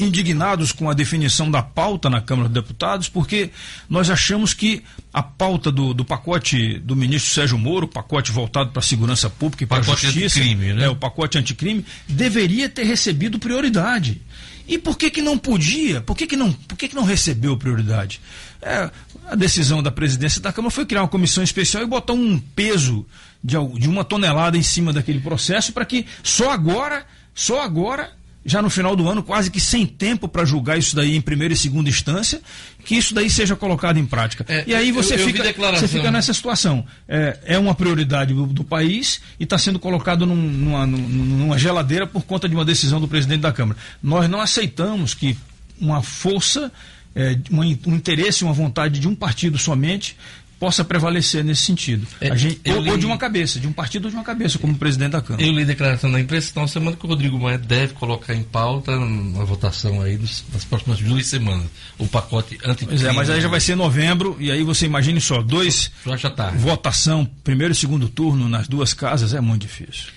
indignados com a definição da pauta na Câmara dos Deputados, porque nós achamos que a pauta do, do pacote do ministro Sérgio Moro, pacote voltado para a segurança pública e para a justiça, anticrime, né? é, o pacote anticrime, deveria ter recebido prioridade. E por que, que não podia? Por que, que, não, por que, que não recebeu prioridade? É, a decisão da presidência da Câmara foi criar uma comissão especial e botar um peso de, de uma tonelada em cima daquele processo para que só agora, só agora já no final do ano, quase que sem tempo para julgar isso daí em primeira e segunda instância, que isso daí seja colocado em prática. É, e aí você, eu, eu fica, você fica nessa situação. É, é uma prioridade do, do país e está sendo colocado num, numa, numa geladeira por conta de uma decisão do presidente da Câmara. Nós não aceitamos que uma força, é, um interesse, uma vontade de um partido somente possa prevalecer nesse sentido. É, gente, ou, li... ou, de uma cabeça, de um partido ou de uma cabeça, como presidente da Câmara. Eu li declaração da imprensa então, semana que o Rodrigo Maia deve colocar em pauta na votação aí nos, nas próximas duas semanas o pacote anti Pois é, mas aí já vai ser novembro, e aí você imagine só, dois já tá. votação, primeiro e segundo turno nas duas casas, é muito difícil.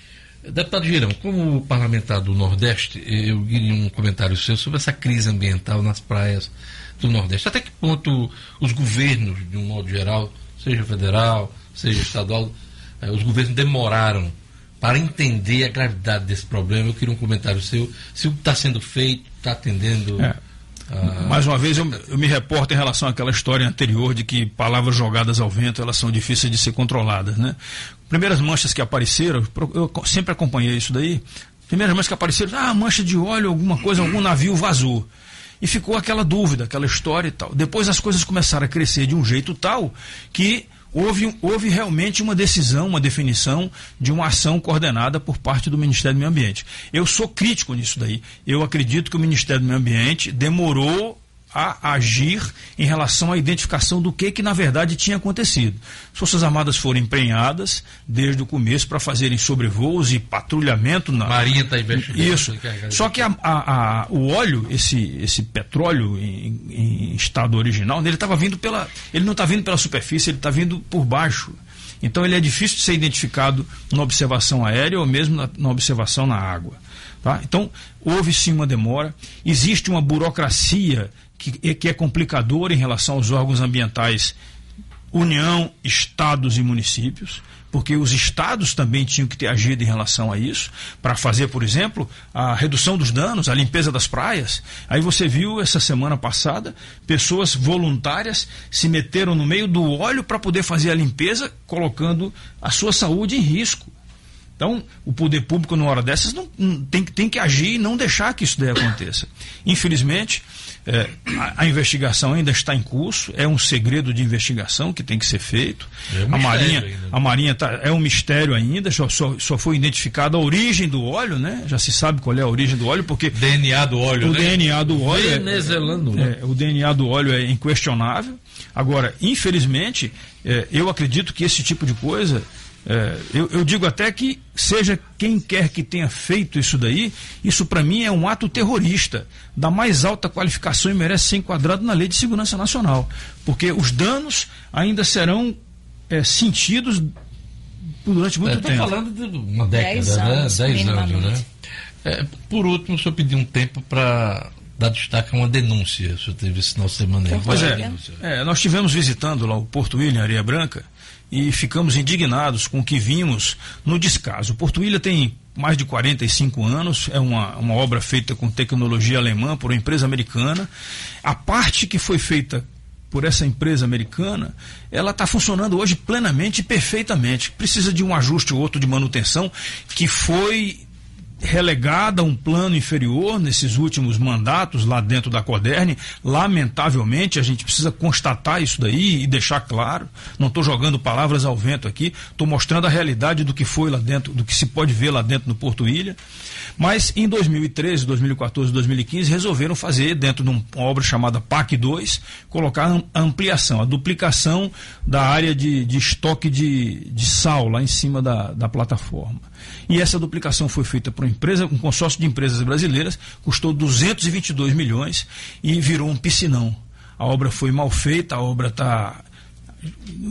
Deputado Girão, como parlamentar do Nordeste, eu queria um comentário seu sobre essa crise ambiental nas praias do Nordeste. Até que ponto os governos, de um modo geral, seja federal, seja estadual, eh, os governos demoraram para entender a gravidade desse problema? Eu queria um comentário seu. Se o que está sendo feito está atendendo. É. Ah, Mais uma vez, eu, eu, me reporto em relação àquela história anterior de que palavras jogadas ao vento elas são difíceis de ser controladas. Né? Primeiras manchas que apareceram, eu sempre acompanhei isso daí. Primeiras manchas que apareceram, ah, mancha de óleo, alguma coisa, algum navio vazou. E ficou aquela dúvida, aquela história e tal. Depois as coisas começaram a crescer de um jeito tal que houve, houve realmente uma decisão, uma definição de uma ação coordenada por parte do Ministério do Meio Ambiente. Eu sou crítico nisso daí. Eu acredito que o Ministério do Meio Ambiente demorou a agir em relação à identificação do que que na verdade tinha acontecido. As Forças Armadas foram empenhadas desde o começo para fazerem sobrevoos e patrulhamento na Marinha está investigando. Isso. Só que a, a, a, o óleo, esse, esse petróleo em, em estado original, ele estava vindo pela, ele não está vindo pela superfície, ele está vindo por baixo. Então ele é difícil de ser identificado na observação aérea ou mesmo na, na observação na água. Tá? Então, houve sim uma demora, existe uma burocracia que, que é complicador em relação aos órgãos ambientais União, estados e municípios, porque os estados também tinham que ter agido em relação a isso, para fazer, por exemplo, a redução dos danos, a limpeza das praias. Aí você viu essa semana passada, pessoas voluntárias se meteram no meio do óleo para poder fazer a limpeza, colocando a sua saúde em risco. Então, o poder público, numa hora dessas, não, tem, tem que agir e não deixar que isso daí aconteça. Infelizmente, é, a, a, investigação ainda está em curso, é um segredo de investigação que tem que ser feito. É um a Marinha, ainda. a Marinha tá, é um mistério ainda, só, só, só, foi identificada a origem do óleo, né? Já se sabe qual é a origem do óleo, porque. DNA do óleo, o né? DNA do óleo. É- Venezuelano, é, né? É, o DNA do óleo é inquestionável. Agora, infelizmente, é, eu acredito que esse tipo de coisa é, eu, eu, digo até que, seja quem quer que tenha feito isso daí, isso para mim é um ato terrorista, da mais alta qualificação e merece ser enquadrado na Lei de Segurança Nacional. Porque os danos ainda serão é, sentidos durante muito é, tempo. falando de uma década, Dez né? anos, né? Dez anos, né? É, por último, o senhor pediu um tempo para dar destaque a uma denúncia. O senhor teve esse final de semana aí. Pois é, é, nós estivemos visitando lá o Porto William, Areia Branca, e ficamos indignados com o que vimos no descaso. Porto Ilha tem mais de 45 anos, é uma, uma obra feita com tecnologia alemã por uma empresa americana. A parte que foi feita por essa empresa americana, ela está funcionando hoje plenamente e perfeitamente. Precisa de um ajuste ou outro de manutenção que foi relegada a um plano inferior nesses últimos mandatos lá dentro da Coderne. Lamentavelmente, a gente precisa constatar isso daí e deixar claro. Não estou jogando palavras ao vento aqui, estou mostrando a realidade do que foi lá dentro, do que se pode ver lá dentro no Porto Ilha. Mas em 2013, 2014, 2015 resolveram fazer dentro de uma obra chamada PAC 2, colocar a ampliação, a duplicação da área de, de estoque de, de sal lá em cima da, da plataforma. E essa duplicação foi feita por empresa, um consórcio de empresas brasileiras, custou 222 milhões e virou um piscinão. A obra foi mal feita, a obra está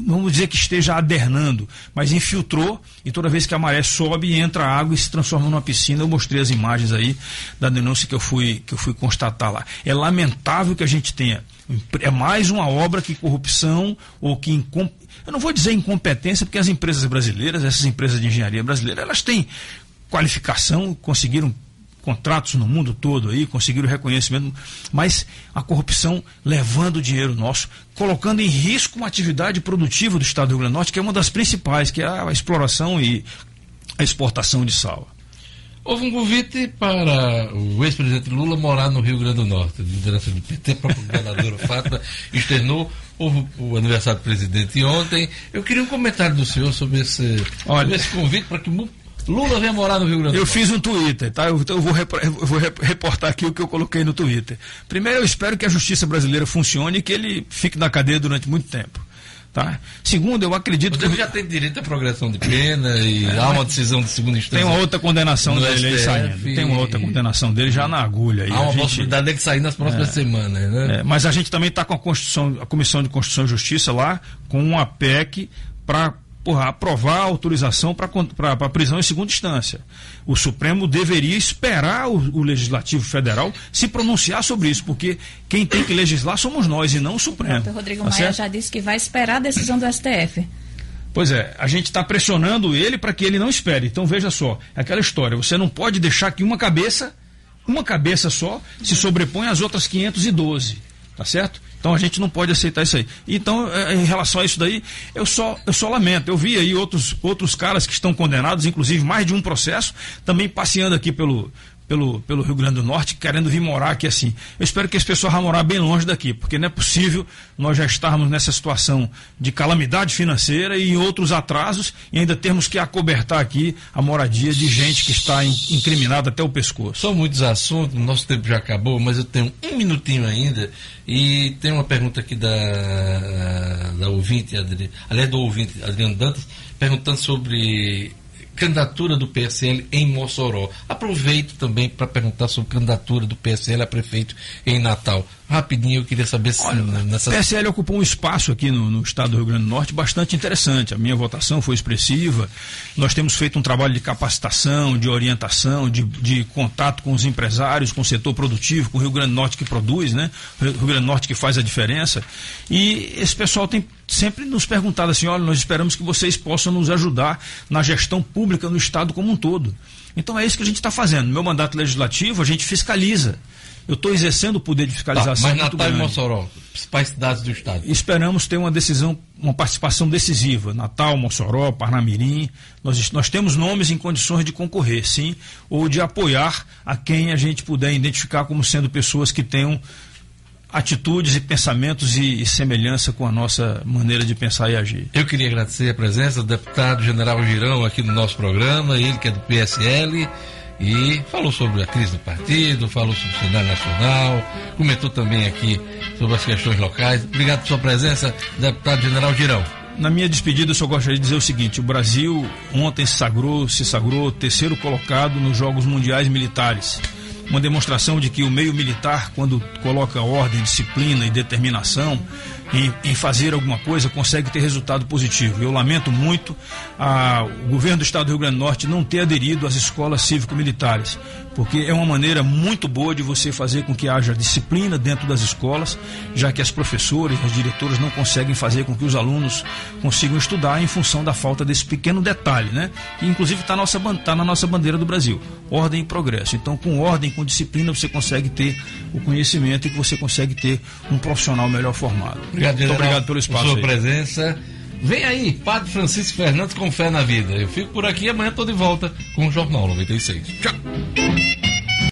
vamos dizer que esteja adernando, mas infiltrou e toda vez que a maré sobe, entra água e se transforma numa piscina. Eu mostrei as imagens aí da denúncia que eu fui, que eu fui constatar lá. É lamentável que a gente tenha. É mais uma obra que corrupção ou que incom... eu não vou dizer incompetência, porque as empresas brasileiras, essas empresas de engenharia brasileiras, elas têm qualificação, conseguiram contratos no mundo todo aí, conseguiram reconhecimento, mas a corrupção levando o dinheiro nosso, colocando em risco uma atividade produtiva do Estado do Rio Grande do Norte, que é uma das principais, que é a exploração e a exportação de sal. Houve um convite para o ex-presidente Lula morar no Rio Grande do Norte. A liderança do PT, a própria governadora Fátima externou. Houve o aniversário do presidente ontem. Eu queria um comentário do senhor sobre esse, Olha, sobre esse convite para que Lula vem morar no Rio Grande do Norte. Eu fiz um Twitter, tá? Eu, eu, vou, eu, vou, reportar aqui o que eu coloquei no Twitter. Primeiro, eu espero que a justiça brasileira funcione e que ele fique na cadeia durante muito tempo. Tá? Segundo, eu acredito Você que. já tem direito à progressão de pena e é, há uma decisão de segunda instância. Tem uma outra condenação dele aí saindo. Tem uma outra condenação dele já na agulha. Há uma gente... possibilidade dele sair nas próximas é, semanas, né? É, mas a gente também está com a, Constituição, a Comissão de Constituição e Justiça lá, com uma PEC para porra, aprovar a autorização para a prisão em segunda instância. O Supremo deveria esperar o, o, Legislativo Federal se pronunciar sobre isso, porque quem tem que legislar somos nós e não o Supremo. O Rodrigo tá Maia certo? já disse que vai esperar a decisão do STF. Pois é, a gente está pressionando ele para que ele não espere. Então veja só, é aquela história, você não pode deixar que uma cabeça, uma cabeça só, se sobrepõe às outras 512. Tá certo? Então a gente não pode aceitar isso aí. Então, é, em relação a isso daí, eu só, eu só lamento. Eu vi aí outros, outros caras que estão condenados, inclusive mais de um processo, também passeando aqui pelo, pelo, pelo Rio Grande do Norte, querendo vir morar aqui assim. Eu espero que esse pessoal vá morar bem longe daqui, porque não é possível nós já estarmos nessa situação de calamidade financeira e outros atrasos e ainda termos que acobertar aqui a moradia de gente que está incriminada até o pescoço. São muitos assuntos, nosso tempo já acabou, mas eu tenho um minutinho ainda e tem uma pergunta aqui da, da ouvinte, Adri, aliás, do ouvinte Adriano Dantas, perguntando sobre candidatura do PSL em Mossoró. Aproveito também para perguntar sobre candidatura do PSL a prefeito em Natal. Rapidinho, eu queria saber se Olha, nessa... O PSL ocupou um espaço aqui no, no, estado do Rio Grande do Norte bastante interessante. A minha votação foi expressiva. Nós temos feito um trabalho de capacitação, de orientação, de, de contato com os empresários, com o setor produtivo, com o Rio Grande do Norte que produz, né? O Rio Grande do Norte que faz a diferença. E esse pessoal tem sempre nos perguntado assim: olha, nós esperamos que vocês possam nos ajudar na gestão pública no estado como um todo. Então é isso que a gente está fazendo. No meu mandato legislativo, a gente fiscaliza. Eu estou exercendo o poder de fiscalização. Tá, mas Natal e Mossoró, principais cidades do estado. Esperamos ter uma decisão, uma participação decisiva. Natal, Mossoró, Parnamirim. Nós, nós temos nomes em condições de concorrer, sim, ou de apoiar a quem a gente puder identificar como sendo pessoas que tenham atitudes e pensamentos e, e, semelhança com a nossa maneira de pensar e agir. Eu queria agradecer a presença do deputado General Girão aqui no nosso programa, ele que é do PSL e falou sobre a crise do partido, falou sobre o cenário nacional, comentou também aqui sobre as questões locais. Obrigado por sua presença, deputado General Girão. Na minha despedida, eu só gostaria de dizer o seguinte: o Brasil ontem se sagrou, se sagrou terceiro colocado nos Jogos Mundiais Militares. Uma demonstração de que o meio militar, quando coloca ordem, disciplina e determinação, em, fazer alguma coisa consegue ter resultado positivo. Eu lamento muito a, o governo do Estado do Rio Grande do Norte não ter aderido às escolas cívico-militares, porque é uma maneira muito boa de você fazer com que haja disciplina dentro das escolas, já que as professoras, as diretoras não conseguem fazer com que os alunos consigam estudar em função da falta desse pequeno detalhe, né? Que inclusive está tá na nossa bandeira do Brasil, ordem e progresso. Então, com ordem, com disciplina, você consegue ter o conhecimento e que você consegue ter um profissional melhor formado. Obrigado, Muito obrigado pelo espaço. Sua aí. presença. Vem aí, Padre Francisco Fernandes com fé na vida. Eu fico por aqui amanhã estou de volta com o Jornal 96. Tchau.